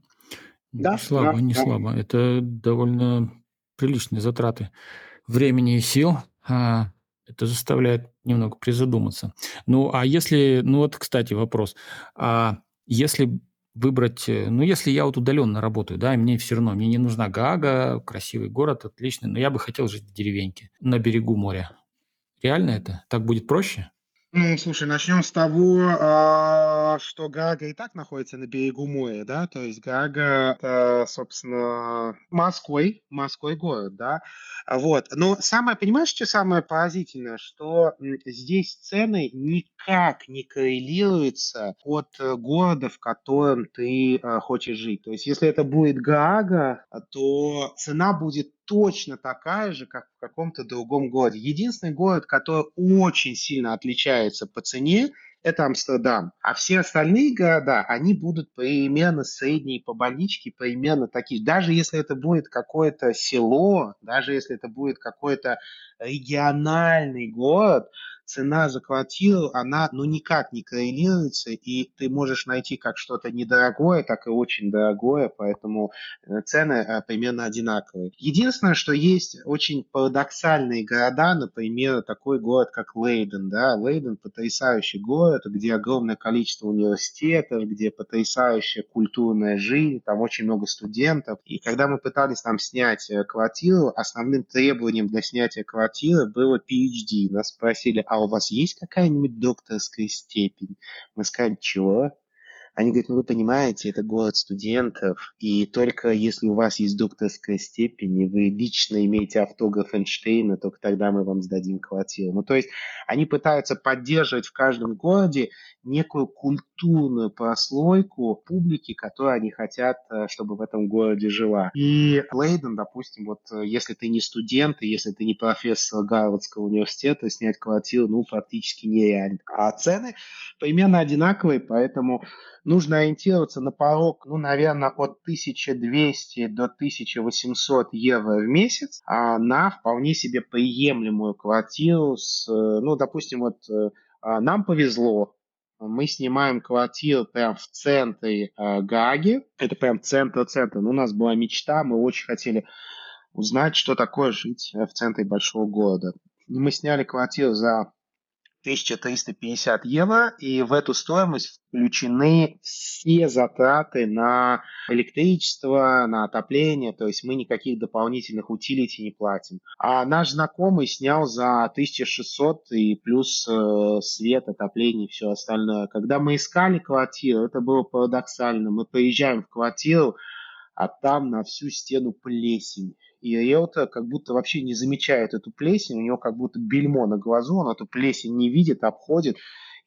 Да. Не слабо, да, не да. слабо. Это довольно приличные затраты времени и сил. А, это заставляет немного призадуматься. Ну, а если, ну вот, кстати, вопрос. А если выбрать, э, ну, если я вот удаленно работаю, да, и мне все равно, мне не нужна Гага, красивый город, отличный, но я бы хотел жить в деревеньке на берегу моря. Реально это? Так будет проще? Ну, слушай, начнем с того, а, что Гага и так находится на берегу моря, да, то есть Гага, это, собственно, морской, морской город, да, вот. Но самое, понимаешь, что самое поразительное, что здесь цены никак не коррелируются от э, города, в котором ты э, хочешь жить. То есть, если это будет Гага, то цена будет точно такая же, как в каком-то другом городе. Единственный город, который очень сильно отличается по цене, это Амстердам. А все остальные города, они будут примерно средние по больничке, примерно такие. Даже если это будет какое-то село, даже если это будет какой-то региональный город, цена за квартиру, она ну никак не коррелируется, и ты можешь найти как что-то недорогое, так и очень дорогое, поэтому э, цены э, примерно одинаковые. Единственное, что есть очень парадоксальные города, например, такой город, как Лейден. Да? Лейден – потрясающий город, где огромное количество университетов, где потрясающая культурная жизнь, там очень много студентов. И когда мы пытались там снять э, квартиру, основным требованием для снятия квартиры было PhD. Нас спросили, а у вас есть какая-нибудь докторская степень? Мы сказали, чего? Они говорят, ну вы понимаете, это город студентов, и только если у вас есть докторская степень, и вы лично имеете автограф Эйнштейна, только тогда мы вам сдадим квартиру. Ну то есть они пытаются поддерживать в каждом городе некую культурную прослойку публики, которую они хотят, э, чтобы в этом городе жила. И Лейден, допустим, вот э, если ты не студент, и если ты не профессор Гарвардского университета, снять квартиру, ну, практически нереально. А цены примерно одинаковые, поэтому нужно ориентироваться на порог, ну, наверное, от 1200 до 1800 евро в месяц а на вполне себе приемлемую квартиру с, ну, допустим, вот э, а, нам повезло, мы снимаем квартиру прям в центре э, Гаги. Это прям центр-центр. Ну, у нас была мечта, мы очень хотели узнать, что такое жить в центре большого города. И мы сняли квартиру за 1350 евро, и в эту стоимость включены все затраты на электричество, на отопление, то есть мы никаких дополнительных утилити не платим. А наш знакомый снял за 1600 и плюс э, свет, отопление и все остальное. Когда мы искали квартиру, это было парадоксально. Мы приезжаем в квартиру, а там на всю стену плесень и риэлтор как будто вообще не замечает эту плесень, у него как будто бельмо на глазу, он эту плесень не видит, обходит,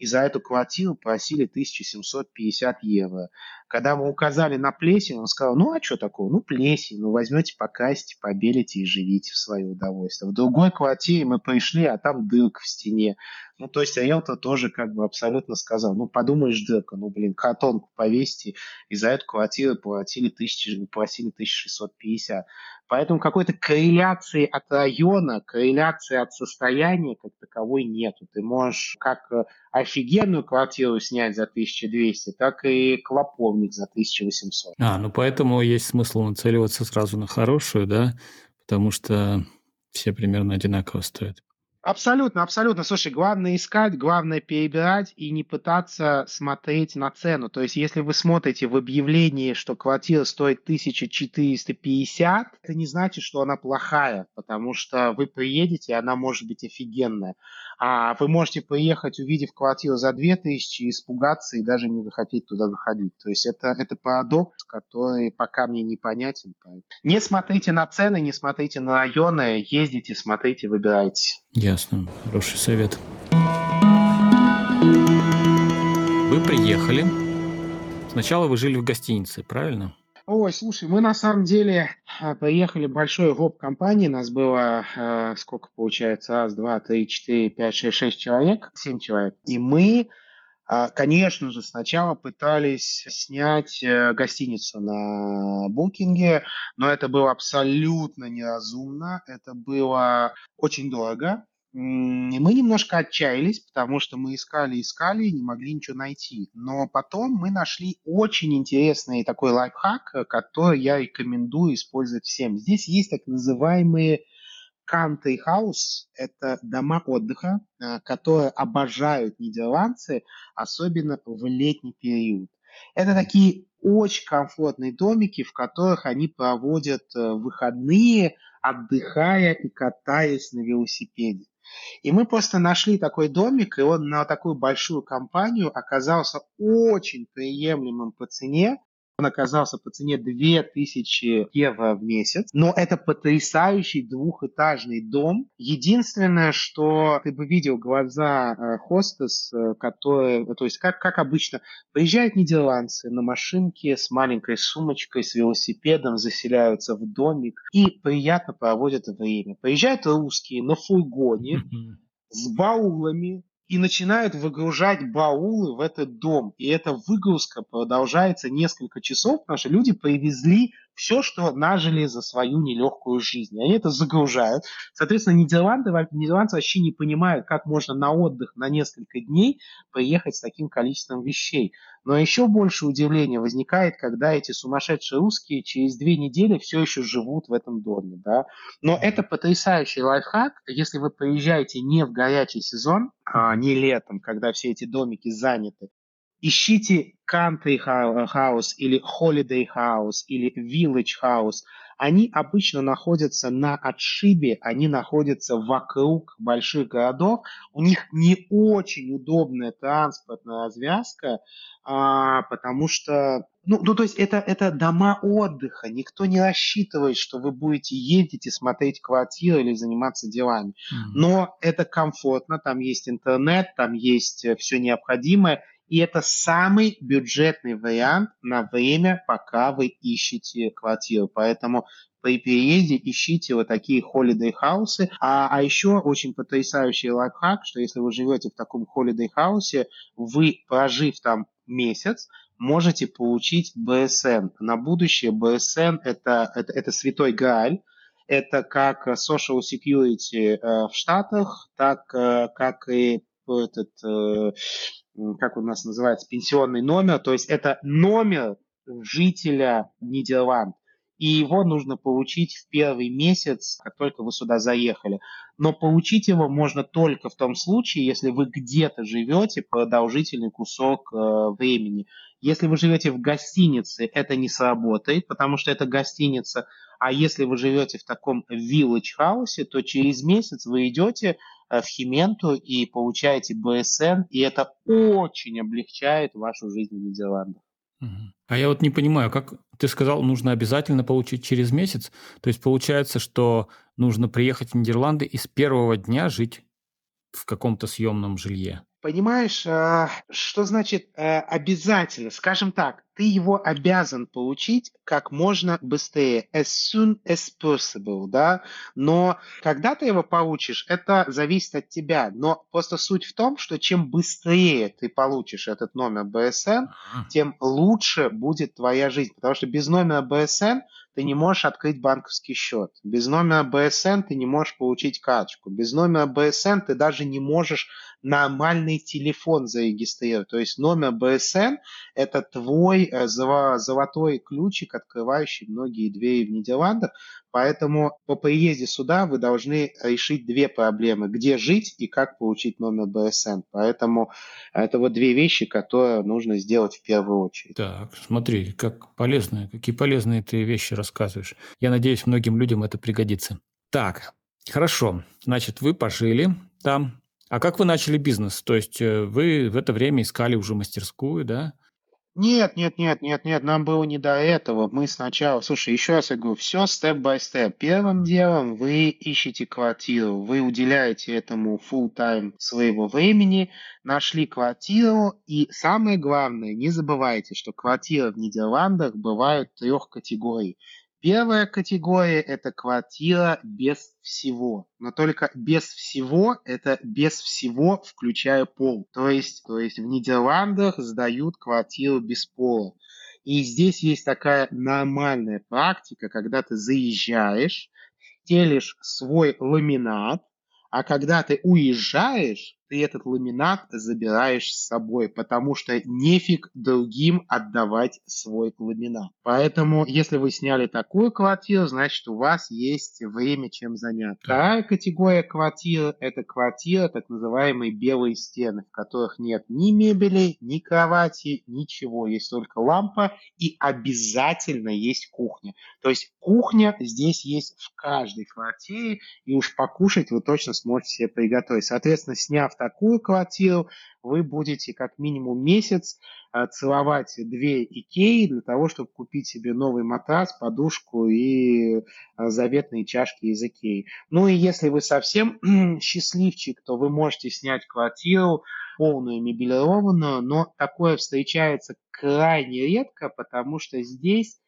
и за эту квартиру просили 1750 евро. Когда мы указали на плесень, он сказал, ну а что такого? Ну плесень, ну возьмете, покрасите, побелите и живите в свое удовольствие. В другой квартире мы пришли, а там дырка в стене. Ну то есть риэлтор тоже как бы абсолютно сказал, ну подумаешь дырка, ну блин, картонку повесьте, и за эту квартиру платили, тысячи, просили 1650. Поэтому какой-то корреляции от района, корреляции от состояния как таковой нету. Ты можешь как э, офигенную квартиру снять за 1200, так и клоповник за 1800. А, ну поэтому есть смысл нацеливаться сразу на хорошую, да, потому что все примерно одинаково стоят. Абсолютно, абсолютно. Слушай, главное искать, главное перебирать и не пытаться смотреть на цену. То есть, если вы смотрите в объявлении, что квартира стоит 1450, это не значит, что она плохая, потому что вы приедете, и она может быть офигенная. А вы можете приехать, увидев квартиру за 2000, испугаться и даже не захотеть туда заходить. То есть это, это парадокс, который пока мне непонятен. Не смотрите на цены, не смотрите на районы, ездите, смотрите, выбирайте. Ясно. Хороший совет. Вы приехали. Сначала вы жили в гостинице, правильно? Ой, слушай, мы на самом деле а, поехали большой гоп компании, нас было э, сколько получается, раз, два, три, четыре, пять, шесть, шесть человек, семь человек. И мы, э, конечно же, сначала пытались снять э, гостиницу на букинге, но это было абсолютно неразумно, это было очень дорого, мы немножко отчаялись, потому что мы искали, искали не могли ничего найти. Но потом мы нашли очень интересный такой лайфхак, э, который я рекомендую использовать всем. Здесь есть так называемые country house – это дома отдыха, э, которые обожают нидерландцы, особенно в летний период. Это такие очень комфортные домики, в которых они проводят э, выходные, отдыхая и катаясь на велосипеде. И мы просто нашли такой домик, и он на такую большую компанию оказался очень приемлемым по цене. Он оказался по цене 2000 евро в месяц. Но это потрясающий двухэтажный дом. Единственное, что ты бы видел глаза э, хостес, э, которые, то есть как, как обычно, приезжают нидерландцы на машинке с маленькой сумочкой, с велосипедом, заселяются в домик и приятно проводят время. Приезжают русские на фургоне, с баулами, и начинают выгружать баулы в этот дом. И эта выгрузка продолжается несколько часов, потому что люди привезли все, что нажили за свою нелегкую жизнь. Они это загружают. Соответственно, Нидерланды, нидерландцы вообще не понимают, как можно на отдых на несколько дней приехать с таким количеством вещей. Но еще больше удивления возникает, когда эти сумасшедшие русские через две недели все еще живут в этом доме. Да? Но это потрясающий лайфхак, если вы приезжаете не в горячий сезон, а не летом, когда все эти домики заняты, ищите country house или holiday house или village house. Они обычно находятся на отшибе, они находятся вокруг больших городов. У них не очень удобная транспортная развязка, а, потому что, ну, ну, то есть это, это дома отдыха. Никто не рассчитывает, что вы будете ездить и смотреть квартиры или заниматься делами. Mm-hmm. Но это комфортно, там есть интернет, там есть э, все необходимое, и это самый бюджетный вариант на время, пока вы ищете квартиру. Поэтому при переезде ищите вот такие holiday хаусы. А, а еще очень потрясающий лайфхак, что если вы живете в таком holiday хаусе, вы, прожив там месяц, можете получить БСН. На будущее БСН это, это, это святой Грааль. Это как social security э, в Штатах, так э, как и этот э, как у нас называется, пенсионный номер, то есть это номер жителя Нидерланд. И его нужно получить в первый месяц, как только вы сюда заехали. Но получить его можно только в том случае, если вы где-то живете продолжительный кусок э, времени. Если вы живете в гостинице, это не сработает, потому что это гостиница. А если вы живете в таком house, то через месяц вы идете в Хименту и получаете БСН, и это очень облегчает вашу жизнь в Нидерландах. А я вот не понимаю, как ты сказал, нужно обязательно получить через месяц. То есть получается, что нужно приехать в Нидерланды и с первого дня жить в каком-то съемном жилье. Понимаешь, а, что значит э, обязательно? Скажем так, ты его обязан получить как можно быстрее, as soon as possible, да? Но когда ты его получишь, это зависит от тебя. Но просто суть в том, что чем быстрее ты получишь этот номер БСН, тем лучше будет твоя жизнь. Потому что без номера БСН ты не можешь открыть банковский счет. Без номера БСН ты не можешь получить карточку. Без номера БСН ты даже не можешь нормальный телефон зарегистрировать. То есть номер БСН – это твой э, золотой ключик, открывающий многие двери в Нидерландах. Поэтому по приезде сюда вы должны решить две проблемы. Где жить и как получить номер БСН. Поэтому это вот две вещи, которые нужно сделать в первую очередь. Так, смотри, как полезные, какие полезные ты вещи рассказываешь. Я надеюсь, многим людям это пригодится. Так, хорошо. Значит, вы пожили там. А как вы начали бизнес? То есть э, вы в это время искали уже мастерскую, да? Нет, нет, нет, нет, нет, нам было не до этого. Мы сначала, слушай, еще раз я говорю, все степ-бай-степ. Первым делом вы ищете квартиру, вы уделяете этому full тайм своего времени, нашли квартиру, и самое главное, не забывайте, что квартиры в Нидерландах бывают трех категорий. Первая категория – это квартира без всего. Но только без всего – это без всего, включая пол. То есть, то есть в Нидерландах сдают квартиру без пола. И здесь есть такая нормальная практика, когда ты заезжаешь, стелишь свой ламинат, а когда ты уезжаешь, ты этот ламинат забираешь с собой, потому что нефиг другим отдавать свой ламинат. Поэтому, если вы сняли такую квартиру, значит, у вас есть время чем заняться. Вторая категория квартир – это квартира, так называемые белые стены, в которых нет ни мебели, ни кровати, ничего. Есть только лампа и обязательно есть кухня. То есть кухня здесь есть в каждой квартире, и уж покушать вы точно сможете себе приготовить. Соответственно, сняв такую квартиру, вы будете как минимум месяц э, целовать две Икеи для того, чтобы купить себе новый матрас, подушку и э, заветные чашки из Икеи. Ну и если вы совсем <clears throat> счастливчик, то вы можете снять квартиру полную мебелированную, но такое встречается крайне редко, потому что здесь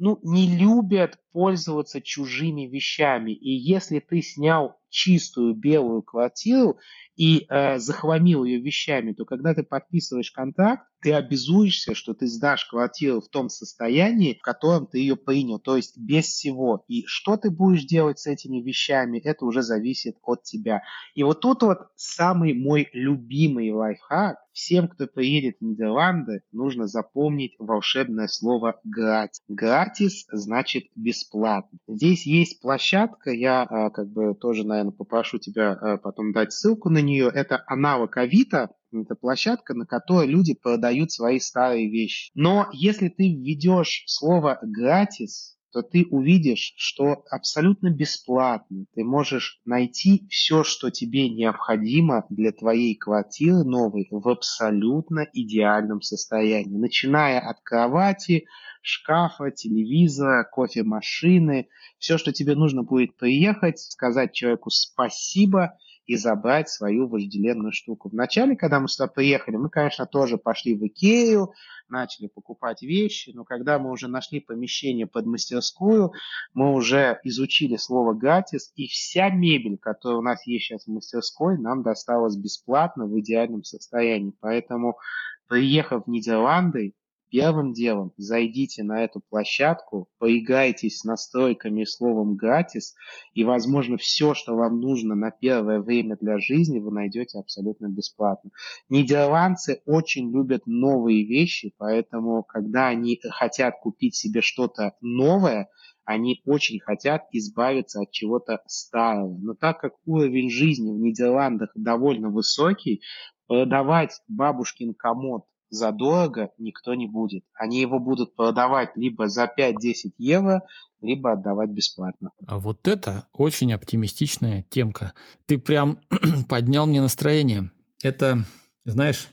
ну, не любят пользоваться чужими вещами. И если ты снял чистую белую квартиру и э, захламил ее вещами, то когда ты подписываешь контракт, ты обязуешься, что ты сдашь квартиру в том состоянии, в котором ты ее принял, то есть без всего. И что ты будешь делать с этими вещами, это уже зависит от тебя. И вот тут вот самый мой любимый лайфхак. Всем, кто приедет в Нидерланды, нужно запомнить волшебное слово «гратис». «Гратис» значит «бесплатно». Здесь есть площадка, я а, как бы тоже, наверное, попрошу тебя а, потом дать ссылку на нее. Это аналог Авито, это площадка, на которой люди продают свои старые вещи. Но если ты введешь слово «гратис», то ты увидишь, что абсолютно бесплатно ты можешь найти все, что тебе необходимо для твоей квартиры новой в абсолютно идеальном состоянии. Начиная от кровати, шкафа, телевизора, кофемашины, все, что тебе нужно будет приехать, сказать человеку спасибо – и забрать свою вожделенную штуку. Вначале, когда мы сюда приехали, мы, конечно, тоже пошли в Икею, начали покупать вещи, но когда мы уже нашли помещение под мастерскую, мы уже изучили слово «гатис», и вся мебель, которая у нас есть сейчас в мастерской, нам досталась бесплатно в идеальном состоянии. Поэтому, приехав в Нидерланды, Первым делом зайдите на эту площадку, поиграйтесь с настройками и словом «гратис», и, возможно, все, что вам нужно на первое время для жизни, вы найдете абсолютно бесплатно. Нидерландцы очень любят новые вещи, поэтому, когда они хотят купить себе что-то новое, они очень хотят избавиться от чего-то старого. Но так как уровень жизни в Нидерландах довольно высокий, продавать бабушкин комод задорого никто не будет. Они его будут продавать либо за 5-10 евро, либо отдавать бесплатно. А вот это очень оптимистичная темка. Ты прям <clears throat> поднял мне настроение. Это, знаешь,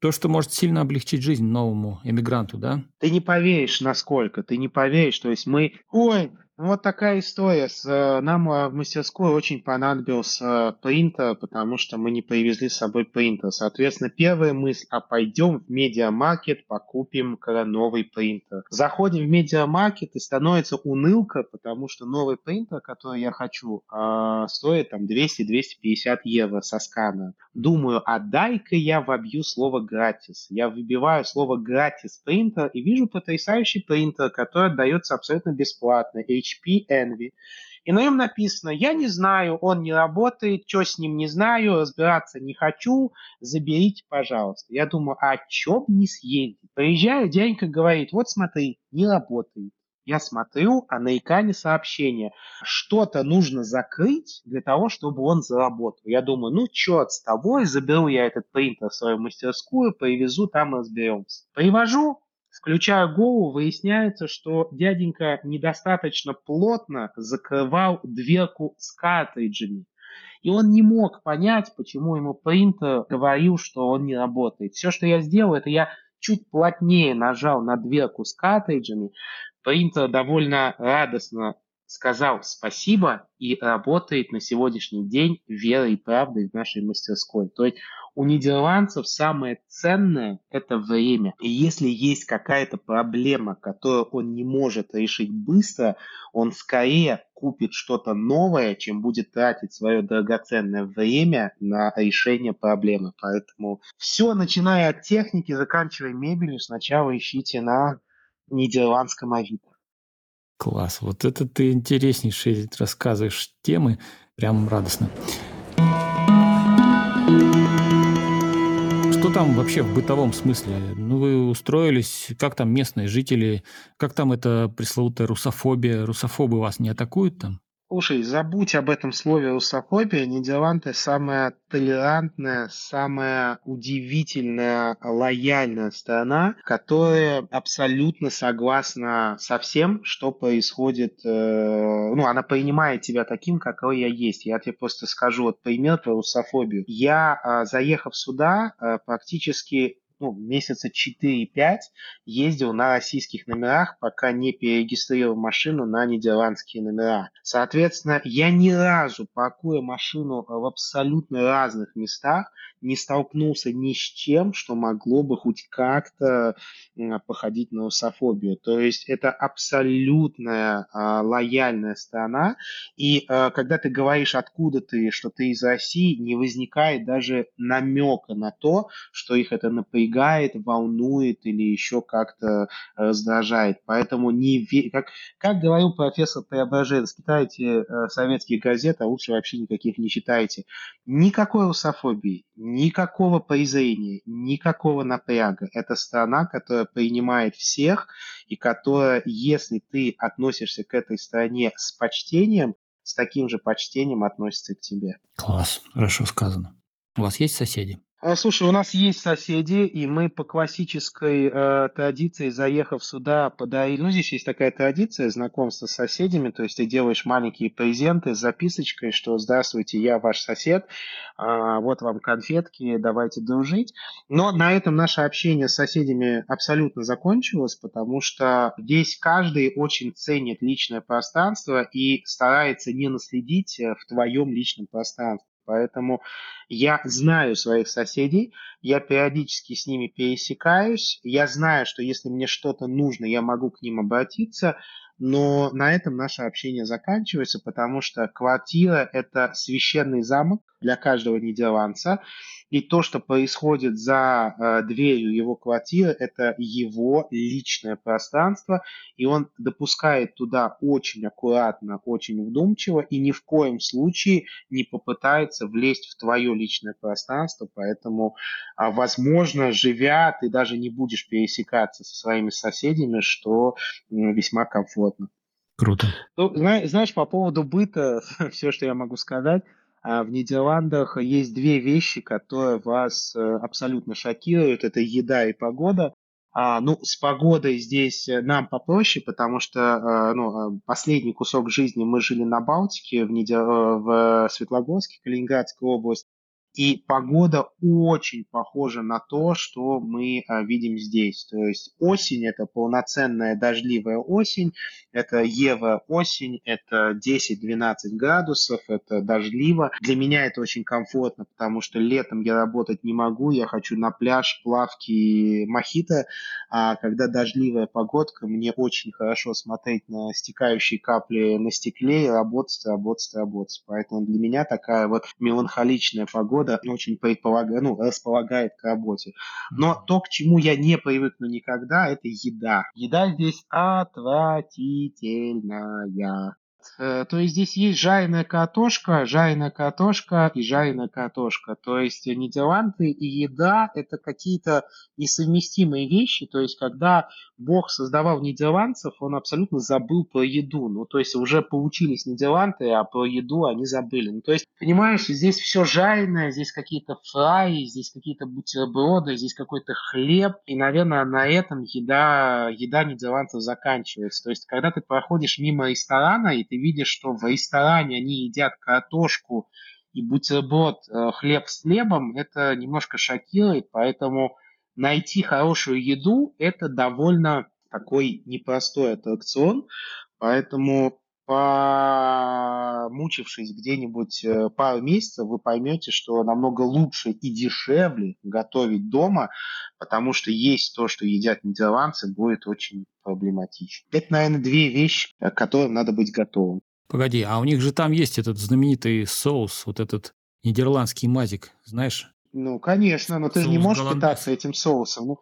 то, что может сильно облегчить жизнь новому эмигранту, да? Ты не поверишь, насколько. Ты не поверишь. То есть мы... Ой, вот такая история. Э, нам э, в мастерской очень понадобился принтер, потому что мы не привезли с собой принтер. Соответственно, первая мысль, а пойдем в медиамаркет, покупим новый принтер. Заходим в медиамаркет и становится унылка, потому что новый принтер, который я хочу, стоит там 200-250 евро со скана. Думаю, а дай-ка я вобью слово «гратис». Я выбиваю слово «гратис» принтер и вижу потрясающий принтер, который отдается абсолютно бесплатно. HP Envy. И на нем написано, я не знаю, он не работает, что с ним не знаю, разбираться не хочу, заберите, пожалуйста. Я думаю, а бы не съездить? Приезжаю, дяденька говорит, вот смотри, не работает. Я смотрю, а на экране сообщение. Что-то нужно закрыть для того, чтобы он заработал. Я думаю, ну черт с тобой, заберу я этот принтер в свою мастерскую, привезу, там разберемся. Привожу, Включая голову, выясняется, что дяденька недостаточно плотно закрывал дверку с картриджами. И он не мог понять, почему ему принтер говорил, что он не работает. Все, что я сделал, это я чуть плотнее нажал на дверку с картриджами. Принтер довольно радостно сказал спасибо и работает на сегодняшний день верой и правдой в нашей мастерской. То есть у нидерландцев самое ценное – это время. И если есть какая-то проблема, которую он не может решить быстро, он скорее купит что-то новое, чем будет тратить свое драгоценное время на решение проблемы. Поэтому все, начиная от техники, заканчивая мебелью, сначала ищите на нидерландском Авито. Класс. Вот это ты интереснейшие рассказываешь темы. Прям радостно. Что там вообще в бытовом смысле? Ну, вы устроились, как там местные жители, как там эта пресловутая русофобия? Русофобы вас не атакуют там? Слушай, забудь об этом слове русофобия. Нидерланды самая толерантная, самая удивительная, лояльная страна, которая абсолютно согласна со всем, что происходит. Э, ну, она принимает тебя таким, какой я есть. Я тебе просто скажу вот пример про русофобию. Я, э, заехав сюда, э, практически ну, месяца 4-5 ездил на российских номерах, пока не перерегистрировал машину на нидерландские номера. Соответственно, я ни разу, паркуя машину в абсолютно разных местах, не столкнулся ни с чем, что могло бы хоть как-то походить на русофобию. То есть это абсолютная а, лояльная страна, и а, когда ты говоришь, откуда ты, что ты из России, не возникает даже намека на то, что их это напрягает, волнует или еще как-то раздражает. Поэтому не как, как говорил профессор Преображенский, читайте э, советские газеты, а лучше вообще никаких не читайте. Никакой русофобии, никакого презрения, никакого напряга. Это страна, которая принимает всех и которая, если ты относишься к этой стране с почтением, с таким же почтением относится к тебе. Класс, хорошо сказано. У вас есть соседи? А, слушай, у нас есть соседи, и мы по классической э, традиции, заехав сюда, подарили... Ну, здесь есть такая традиция знакомства с соседями, то есть ты делаешь маленькие презенты с записочкой, что «Здравствуйте, я ваш сосед, э, вот вам конфетки, давайте дружить». Но на этом наше общение с соседями абсолютно закончилось, потому что здесь каждый очень ценит личное пространство и старается не наследить э, в твоем личном пространстве. Поэтому я знаю своих соседей, я периодически с ними пересекаюсь, я знаю, что если мне что-то нужно, я могу к ним обратиться, но на этом наше общение заканчивается, потому что квартира – это священный замок для каждого нидерландца, и то, что происходит за э, дверью его квартиры, это его личное пространство, и он допускает туда очень аккуратно, очень вдумчиво, и ни в коем случае не попытается влезть в твое личное пространство, поэтому, э, возможно, живя, ты даже не будешь пересекаться со своими соседями, что э, весьма комфортно. Круто. Ну, знаешь, по поводу быта, <laughs> все, что я могу сказать, в Нидерландах есть две вещи, которые вас э, абсолютно шокируют. Это еда и погода. А, ну, с погодой здесь э, нам попроще, потому что э, ну, последний кусок жизни мы жили на Балтике, в, Нидер... в Светлогорске, Калининградская область. И погода очень похожа на то, что мы а, видим здесь. То есть осень – это полноценная дождливая осень, это Ева осень, это 10-12 градусов, это дождливо. Для меня это очень комфортно, потому что летом я работать не могу, я хочу на пляж, плавки, мохито, а когда дождливая погодка, мне очень хорошо смотреть на стекающие капли на стекле и работать, работать, работать. Поэтому для меня такая вот меланхоличная погода года очень предполагает, ну, располагает к работе. Но то, к чему я не привыкну никогда, это еда. Еда здесь отвратительная. Э, то есть здесь есть жареная картошка, жареная картошка и жареная картошка. То есть Нидерланды и еда – это какие-то несовместимые вещи. То есть когда Бог создавал нидерландцев, он абсолютно забыл про еду. Ну, то есть уже получились Нидерланды, а про еду они забыли. Ну, то есть, понимаешь, здесь все жареное, здесь какие-то фраи, здесь какие-то бутерброды, здесь какой-то хлеб. И, наверное, на этом еда, еда нидерландцев заканчивается. То есть, когда ты проходишь мимо ресторана, и ты видишь, что в ресторане они едят картошку и бутерброд, э, хлеб с хлебом, это немножко шокирует, поэтому найти хорошую еду – это довольно такой непростой аттракцион, поэтому помучившись где-нибудь э, пару месяцев, вы поймете, что намного лучше и дешевле готовить дома, потому что есть то, что едят нидерландцы, будет очень проблематично. Это, наверное, две вещи, к которым надо быть готовым. Погоди, а у них же там есть этот знаменитый соус, вот этот нидерландский мазик, знаешь? Ну, конечно, но ты же не можешь голландец. питаться этим соусом. Ну,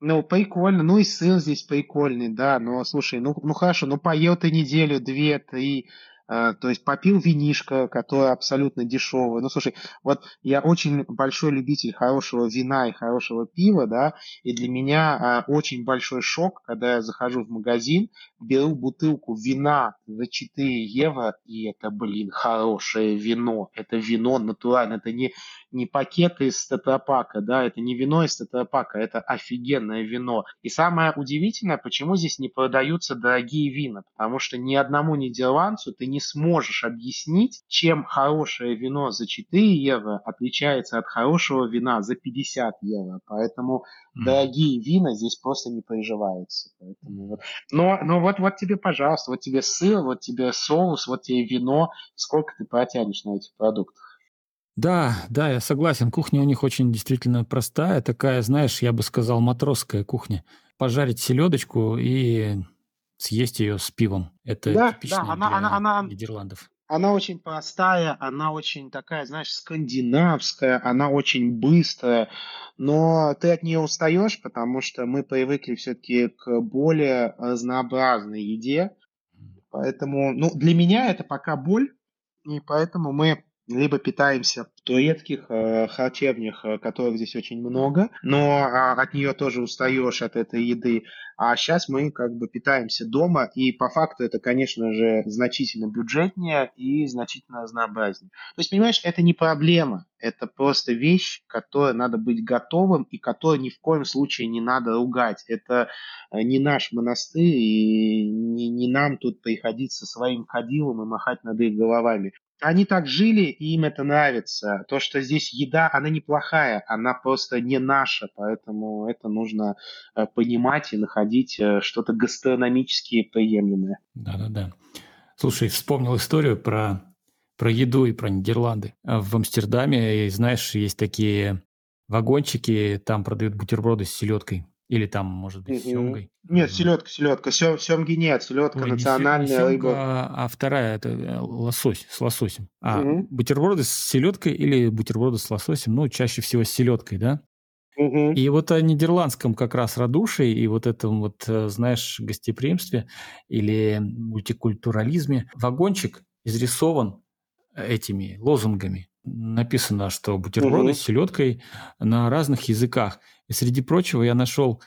ну, прикольно. Ну и сыр здесь прикольный, да. Но слушай, ну, ну хорошо, ну поел ты неделю, две, три, а, то есть попил винишко, которое абсолютно дешевое. Ну, слушай, вот я очень большой любитель хорошего вина и хорошего пива, да, и для меня а, очень большой шок, когда я захожу в магазин, беру бутылку вина за 4 евро, и это, блин, хорошее вино. Это вино натурально, это не, не пакет из тетрапака, да, это не вино из тетрапака, это офигенное вино. И самое удивительное, почему здесь не продаются дорогие вина, потому что ни одному нидерландцу ты не сможешь объяснить, чем хорошее вино за 4 евро отличается от хорошего вина за 50 евро. Поэтому дорогие вина здесь просто не приживаются. Поэтому вот. Но, но вот, вот тебе, пожалуйста, вот тебе сыр, вот тебе соус, вот тебе вино. Сколько ты протянешь на этих продуктах? Да, да, я согласен. Кухня у них очень действительно простая, такая, знаешь, я бы сказал, матросская кухня. Пожарить селедочку и съесть ее с пивом. Это Да, да, типично она, она, для она, Нидерландов. она очень простая, она очень такая, знаешь, скандинавская, она очень быстрая, но ты от нее устаешь, потому что мы привыкли все-таки к более разнообразной еде, поэтому, ну, для меня это пока боль, и поэтому мы либо питаемся в турецких э, харчевнях, э, которых здесь очень много, но а, от нее тоже устаешь от этой еды. А сейчас мы как бы питаемся дома, и по факту это, конечно же, значительно бюджетнее и значительно разнообразнее. То есть, понимаешь, это не проблема, это просто вещь, которой надо быть готовым и которую ни в коем случае не надо ругать. Это э, не наш монастырь, и не, не нам тут приходить со своим кадилом и махать над их головами. Они так жили, и им это нравится. То, что здесь еда, она неплохая, она просто не наша, поэтому это нужно э, понимать и находить э, что-то гастрономически приемлемое. Да-да-да. Слушай, вспомнил историю про, про еду и про Нидерланды. В Амстердаме, знаешь, есть такие вагончики, там продают бутерброды с селедкой. Или там, может быть, с семгой. Нет, селедка, селедка. Сем, семги нет, селедка Ой, национальная не семга, рыба. а вторая это э, лосось с лососем. А Мгм. бутерброды с селедкой или бутерброды с лососем, ну, чаще всего с селедкой, да? Мгм. И вот о нидерландском как раз радушии и вот этом вот, э, знаешь, гостеприимстве или мультикультурализме вагончик изрисован этими лозунгами. Написано, что бутерброды Мгм. с селедкой на разных языках. И среди прочего я нашел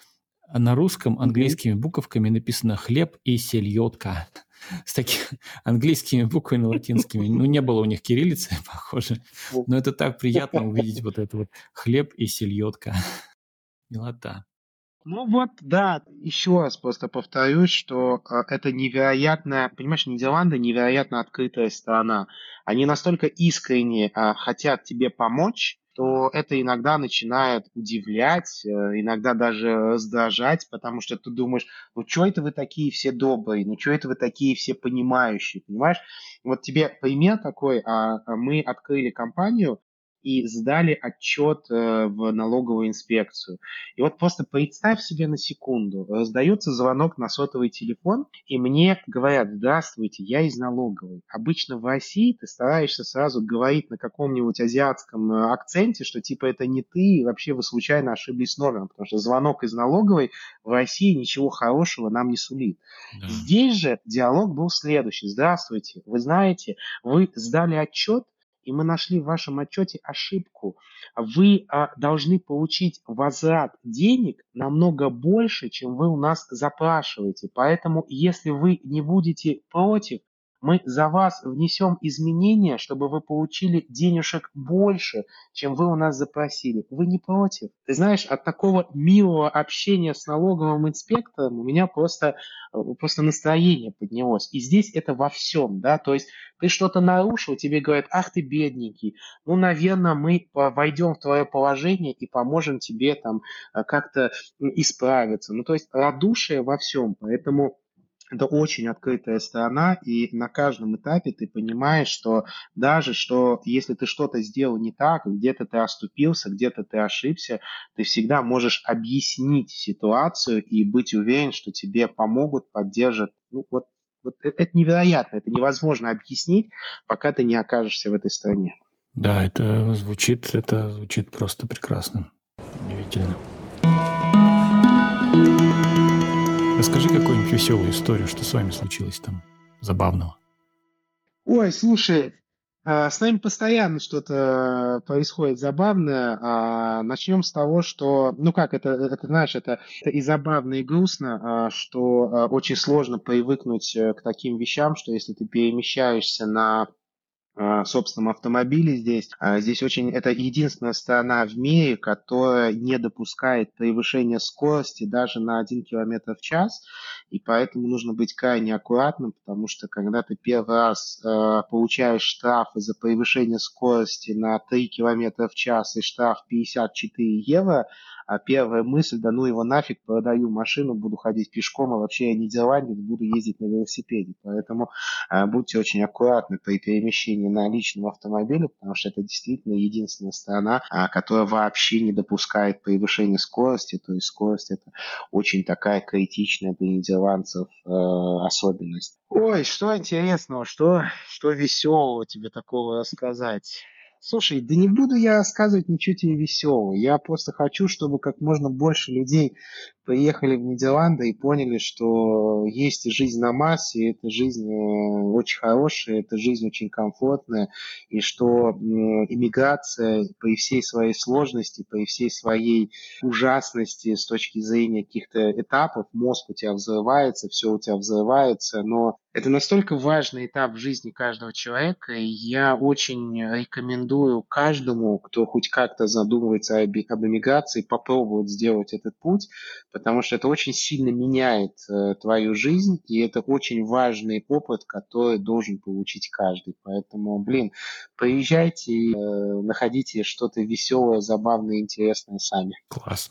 на русском английскими буковками написано «хлеб и сельедка». С такими английскими буквами латинскими. Ну, не было у них кириллицы, <laughs> похоже. Но это так приятно увидеть вот это вот «хлеб и сельедка». Милота. Ну вот, да, еще раз просто повторюсь, что э, это невероятно, понимаешь, Нидерланды невероятно открытая страна. Они настолько искренне э, хотят тебе помочь, то это иногда начинает удивлять, э, иногда даже раздражать, потому что ты думаешь, ну что это вы такие все добрые, ну что это вы такие все понимающие, понимаешь? Вот тебе пример такой, а, а мы открыли компанию и сдали отчет э, в налоговую инспекцию. И вот просто представь себе на секунду, раздается звонок на сотовый телефон, и мне говорят, здравствуйте, я из налоговой. Обычно в России ты стараешься сразу говорить на каком-нибудь азиатском э, акценте, что типа это не ты, и вообще вы случайно ошиблись номером, потому что звонок из налоговой в России ничего хорошего нам не сулит. Да. Здесь же диалог был следующий. Здравствуйте, вы знаете, вы сдали отчет, и мы нашли в вашем отчете ошибку. Вы а, должны получить возврат денег намного больше, чем вы у нас запрашиваете. Поэтому, если вы не будете против, мы за вас внесем изменения, чтобы вы получили денежек больше, чем вы у нас запросили. Вы не против? Ты знаешь, от такого милого общения с налоговым инспектором у меня просто, э, просто настроение поднялось. И здесь это во всем, да, то есть ты что-то нарушил, тебе говорят, ах ты бедненький, ну, наверное, мы войдем в твое положение и поможем тебе там э, как-то исправиться. Ну, то есть радушие во всем, поэтому это очень открытая страна, и на каждом этапе ты понимаешь, что даже что если ты что-то сделал не так, где-то ты оступился, где-то ты ошибся, ты всегда можешь объяснить ситуацию и быть уверен, что тебе помогут, поддержат. Ну вот, вот это, это невероятно, это невозможно объяснить, пока ты не окажешься в этой стране. Да, это звучит, это звучит просто прекрасно, удивительно. Расскажи какую-нибудь веселую историю, что с вами случилось там забавного. Ой, слушай, а, с нами постоянно что-то происходит забавное. А, Начнем с того, что, ну как, это, это знаешь, это, это и забавно, и грустно, а, что очень сложно привыкнуть э, к таким вещам, что если ты перемещаешься на собственном автомобиле здесь. А, здесь очень это единственная страна в мире, которая не допускает превышения скорости даже на 1 км в час. И поэтому нужно быть крайне аккуратным, потому что когда ты первый раз э, получаешь штраф из-за превышения скорости на 3 км в час и штраф 54 евро, а первая мысль, да ну его нафиг, продаю машину, буду ходить пешком, а вообще я нидерландец, буду ездить на велосипеде. Поэтому а, будьте очень аккуратны при перемещении на личном автомобиле, потому что это действительно единственная страна, а, которая вообще не допускает превышения скорости, то есть скорость это очень такая критичная для нидерландцев э, особенность. Ой, что интересного, что, что веселого тебе такого рассказать? Слушай, да не буду я рассказывать ничего тебе веселого. Я просто хочу, чтобы как можно больше людей приехали в Нидерланды и поняли, что есть жизнь на Марсе, эта жизнь э, очень хорошая, эта жизнь очень комфортная, и что иммиграция при всей своей сложности, при всей своей ужасности с точки зрения каких-то этапов, мозг у тебя взрывается, все у тебя взрывается, но это настолько важный этап в жизни каждого человека, и я очень рекомендую каждому, кто хоть как-то задумывается об, об эмиграции, попробовать сделать этот путь, потому что это очень сильно меняет э, твою жизнь, и это очень важный опыт, который должен получить каждый. Поэтому, блин, приезжайте и э, находите что-то веселое, забавное, интересное сами. Класс.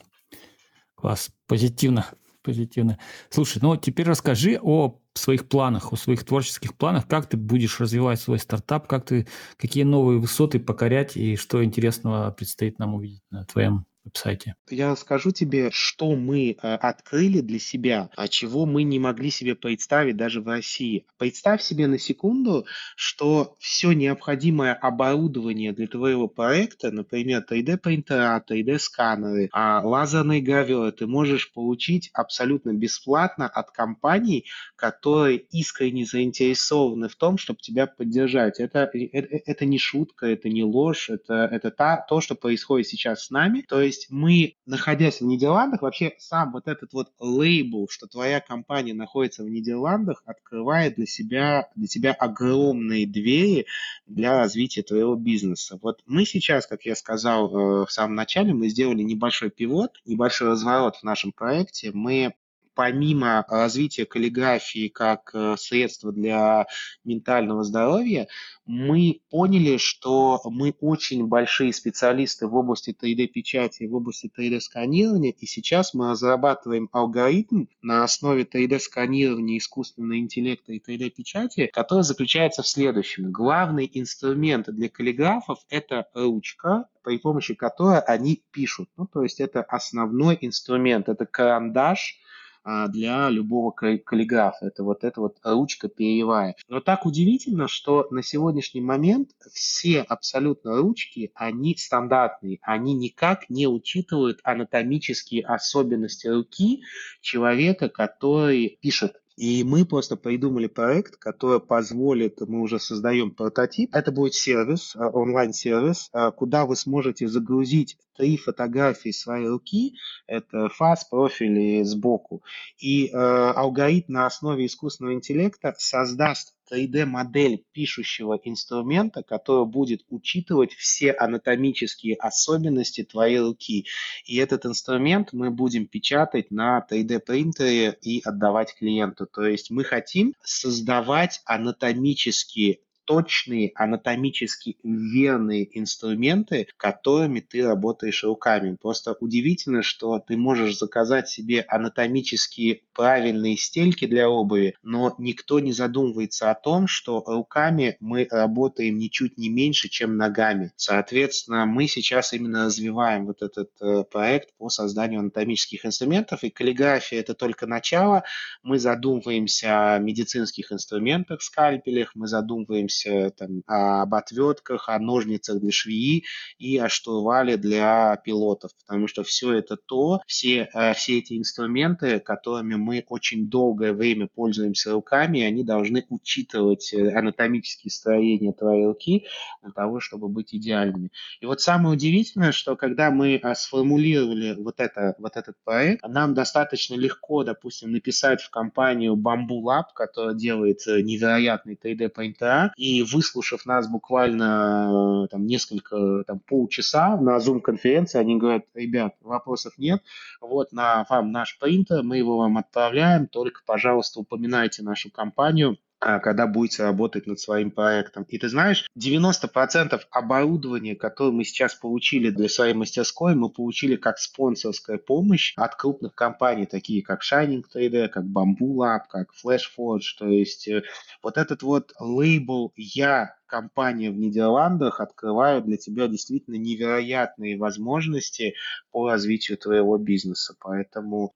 Класс. Позитивно позитивно. Слушай, ну теперь расскажи о своих планах, о своих творческих планах, как ты будешь развивать свой стартап, как ты, какие новые высоты покорять? И что интересного предстоит нам увидеть на твоем веб-сайте? Я скажу тебе, что мы э, открыли для себя, а чего мы не могли себе представить даже в России. Представь себе на секунду, что все необходимое оборудование для твоего проекта, например, 3D-принтера, 3D-сканеры, а лазерные гравюры, ты можешь получить абсолютно бесплатно от компаний, которые искренне заинтересованы в том, чтобы тебя поддержать. Это, это, это не шутка, это не ложь, это, это та, то, что происходит сейчас с нами. То есть есть мы, находясь в Нидерландах, вообще сам вот этот вот лейбл, что твоя компания находится в Нидерландах, открывает для себя, для себя огромные двери для развития твоего бизнеса. Вот мы сейчас, как я сказал э, в самом начале, мы сделали небольшой пивот, небольшой разворот в нашем проекте. Мы помимо развития каллиграфии как э, средства для ментального здоровья, мы поняли, что мы очень большие специалисты в области 3D-печати, в области 3D-сканирования, и сейчас мы разрабатываем алгоритм на основе 3D-сканирования, искусственного интеллекта и 3D-печати, который заключается в следующем. Главный инструмент для каллиграфов – это ручка, при помощи которой они пишут. Ну, то есть это основной инструмент, это карандаш, а, для любого каллиграфа. Это вот эта вот ручка перьевая. Но так удивительно, что на сегодняшний момент все абсолютно ручки, они стандартные. Они никак не учитывают анатомические особенности руки человека, который пишет и мы просто придумали проект, который позволит, мы уже создаем прототип. Это будет сервис, э, онлайн-сервис, э, куда вы сможете загрузить три фотографии своей руки, это фас, профиль и сбоку. И э, алгоритм на основе искусственного интеллекта создаст 3D-модель пишущего инструмента, который будет учитывать все анатомические особенности твоей руки. И этот инструмент мы будем печатать на 3D-принтере и отдавать клиенту. То есть мы хотим создавать анатомические точные, анатомически верные инструменты, которыми ты работаешь руками. Просто удивительно, что ты можешь заказать себе анатомически правильные стельки для обуви, но никто не задумывается о том, что руками мы работаем ничуть не меньше, чем ногами. Соответственно, мы сейчас именно развиваем вот этот э, проект по созданию анатомических инструментов, и каллиграфия – это только начало. Мы задумываемся о медицинских инструментах, скальпелях, мы задумываемся задумываемся там, об отвертках, о ножницах для швеи и о штурвале для пилотов, потому что все это то, все, э, все эти инструменты, которыми мы очень долгое время пользуемся руками, они должны учитывать э, анатомические строения твоей руки для того, чтобы быть идеальными. И вот самое удивительное, что когда мы э, сформулировали вот, это, вот этот проект, нам достаточно легко, допустим, написать в компанию Bamboo Lab, которая делает невероятные 3D-принтера, и выслушав нас буквально э, там несколько, там полчаса на Zoom-конференции, они говорят, ребят, вопросов нет, вот на вам наш принтер, мы его вам отправляем, только, пожалуйста, упоминайте нашу компанию, когда будете работать над своим проектом. И ты знаешь, 90% оборудования, которое мы сейчас получили для своей мастерской, мы получили как спонсорская помощь от крупных компаний, такие как Shining 3D, как Bamboo Lab, как Flashforge. То есть э, вот этот вот лейбл «Я компания в Нидерландах открывают для тебя действительно невероятные возможности по развитию твоего бизнеса. Поэтому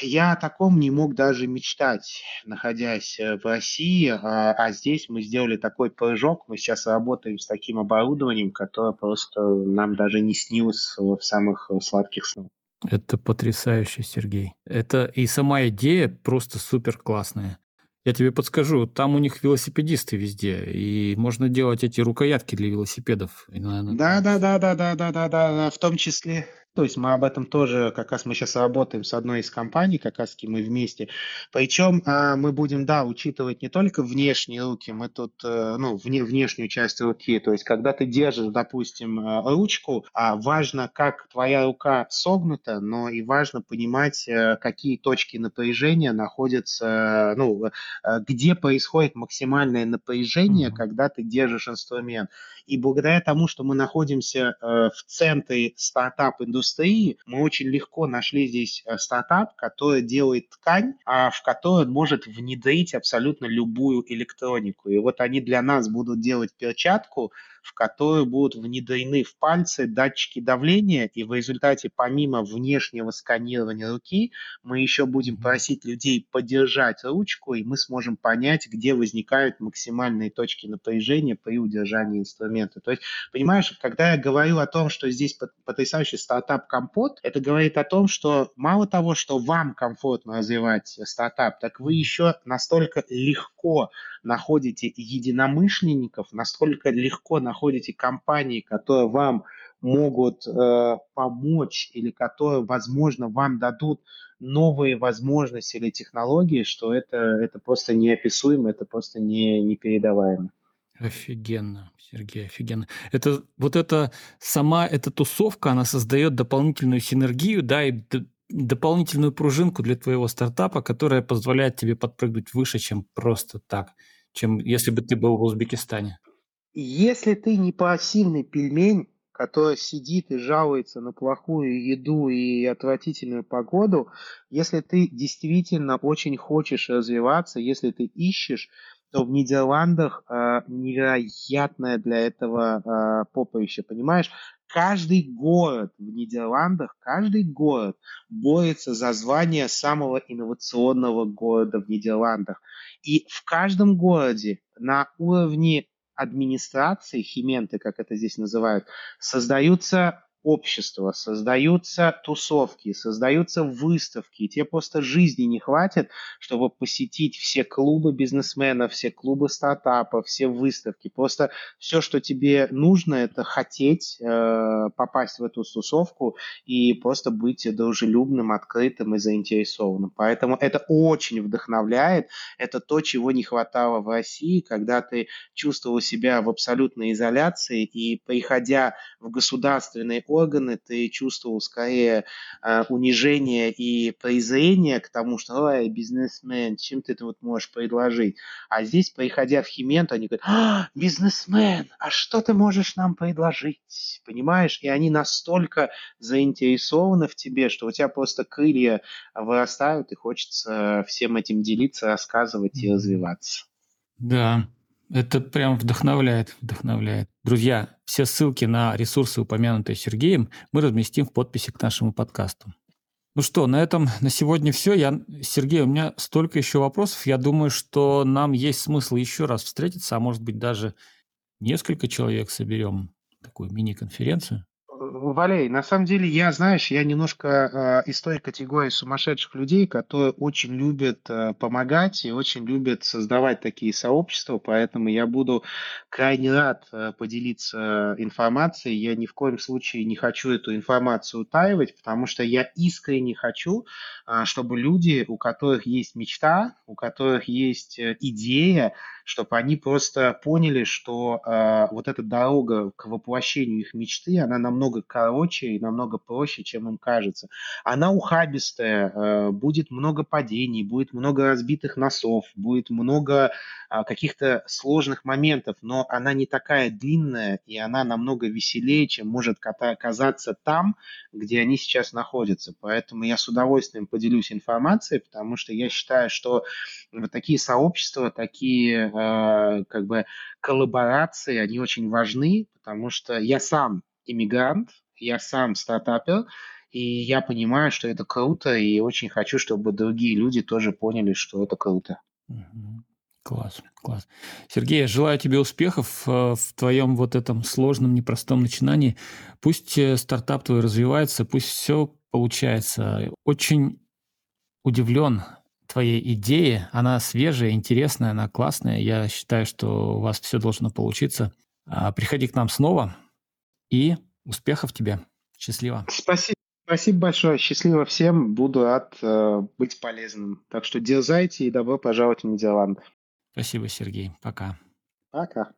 я о таком не мог даже мечтать, находясь э, в России, а, а здесь мы сделали такой прыжок, мы сейчас работаем с таким оборудованием, которое просто нам даже не снилось в самых э, сладких снах. Это потрясающе, Сергей. Это и сама идея просто супер классная. Я тебе подскажу, там у них велосипедисты везде, и можно делать эти рукоятки для велосипедов. Да, да, да, да, да, да, да, да, в том числе. То есть мы об этом тоже, как раз мы сейчас работаем с одной из компаний, как раз мы вместе. Причем а, мы будем, да, учитывать не только внешние руки, мы тут, э, ну, вне, внешнюю часть руки. То есть когда ты держишь, допустим, э, ручку, а важно, как твоя рука согнута, но и важно понимать, э, какие точки напряжения находятся, ну, где происходит максимальное напряжение, mm-hmm. когда ты держишь инструмент. И благодаря тому, что мы находимся в центре стартап-индустрии, индустрии мы очень легко нашли здесь э, стартап, который делает ткань, а в которую он может внедрить абсолютно любую электронику. И вот они для нас будут делать перчатку, в которую будут внедрены в пальцы датчики давления, и в результате помимо внешнего сканирования руки мы еще будем просить людей подержать ручку, и мы сможем понять, где возникают максимальные точки напряжения при удержании инструмента. То есть, понимаешь, когда я говорю о том, что здесь потрясающий стартап Компот, это говорит о том, что мало того, что вам комфортно развивать стартап, так вы еще настолько легко находите единомышленников, настолько легко находите компании, которые вам могут э, помочь или которые, возможно, вам дадут новые возможности или технологии, что это, это просто неописуемо, это просто не, непередаваемо. Офигенно, Сергей, офигенно. Это вот эта сама эта тусовка, она создает дополнительную синергию, да, и дополнительную пружинку для твоего стартапа, которая позволяет тебе подпрыгнуть выше, чем просто так чем если бы ты был в Узбекистане? Если ты не пассивный пельмень, который сидит и жалуется на плохую еду и отвратительную погоду, если ты действительно очень хочешь развиваться, если ты ищешь, то в Нидерландах э, невероятное для этого э, поприще, понимаешь? Каждый город в Нидерландах, каждый город борется за звание самого инновационного города в Нидерландах. И в каждом городе на уровне администрации, хименты, как это здесь называют, создаются общества, создаются тусовки, создаются выставки, и тебе просто жизни не хватит, чтобы посетить все клубы бизнесменов, все клубы стартапов, все выставки. Просто все, что тебе нужно, это хотеть э, попасть в эту тусовку и просто быть дружелюбным, открытым и заинтересованным. Поэтому это очень вдохновляет. Это то, чего не хватало в России, когда ты чувствовал себя в абсолютной изоляции и приходя в государственные органы, ты чувствовал скорее э, унижение и презрение к тому, что ой, бизнесмен, чем ты это вот можешь предложить. А здесь, приходя в Химент, они говорят, а, бизнесмен, а что ты можешь нам предложить? Понимаешь? И они настолько заинтересованы в тебе, что у тебя просто крылья вырастают, и хочется всем этим делиться, рассказывать и развиваться. Да, это прям вдохновляет, вдохновляет. Друзья, все ссылки на ресурсы, упомянутые Сергеем, мы разместим в подписи к нашему подкасту. Ну что, на этом на сегодня все. Я, Сергей, у меня столько еще вопросов. Я думаю, что нам есть смысл еще раз встретиться, а может быть даже несколько человек соберем такую мини-конференцию. Валей, на самом деле, я, знаешь, я немножко э, из той категории сумасшедших людей, которые очень любят э, помогать и очень любят создавать такие сообщества, поэтому я буду крайне рад э, поделиться информацией. Я ни в коем случае не хочу эту информацию утаивать, потому что я искренне хочу, э, чтобы люди, у которых есть мечта, у которых есть э, идея, чтобы они просто поняли, что э, вот эта дорога к воплощению их мечты, она намного намного короче и намного проще, чем им кажется. Она ухабистая, э, будет много падений, будет много разбитых носов, будет много а, каких-то сложных моментов, но она не такая длинная, и она намного веселее, чем может казаться там, где они сейчас находятся. Поэтому я с удовольствием поделюсь информацией, потому что я считаю, что вот такие сообщества, такие э, как бы коллаборации, они очень важны, потому что я сам иммигрант, я сам стартапер, и я понимаю, что это круто, и очень хочу, чтобы другие люди тоже поняли, что это круто. Класс, класс. Сергей, я желаю тебе успехов э, в твоем вот этом сложном, непростом начинании. Пусть э, стартап твой развивается, пусть все получается. Очень удивлен твоей идее. Она свежая, интересная, она классная. Я считаю, что у вас все должно получиться. А, приходи к нам снова и успехов тебе. Счастливо. Спасибо. Спасибо большое. Счастливо всем. Буду рад э, быть полезным. Так что дерзайте и добро пожаловать в Нидерланды. Спасибо, Сергей. Пока. Пока.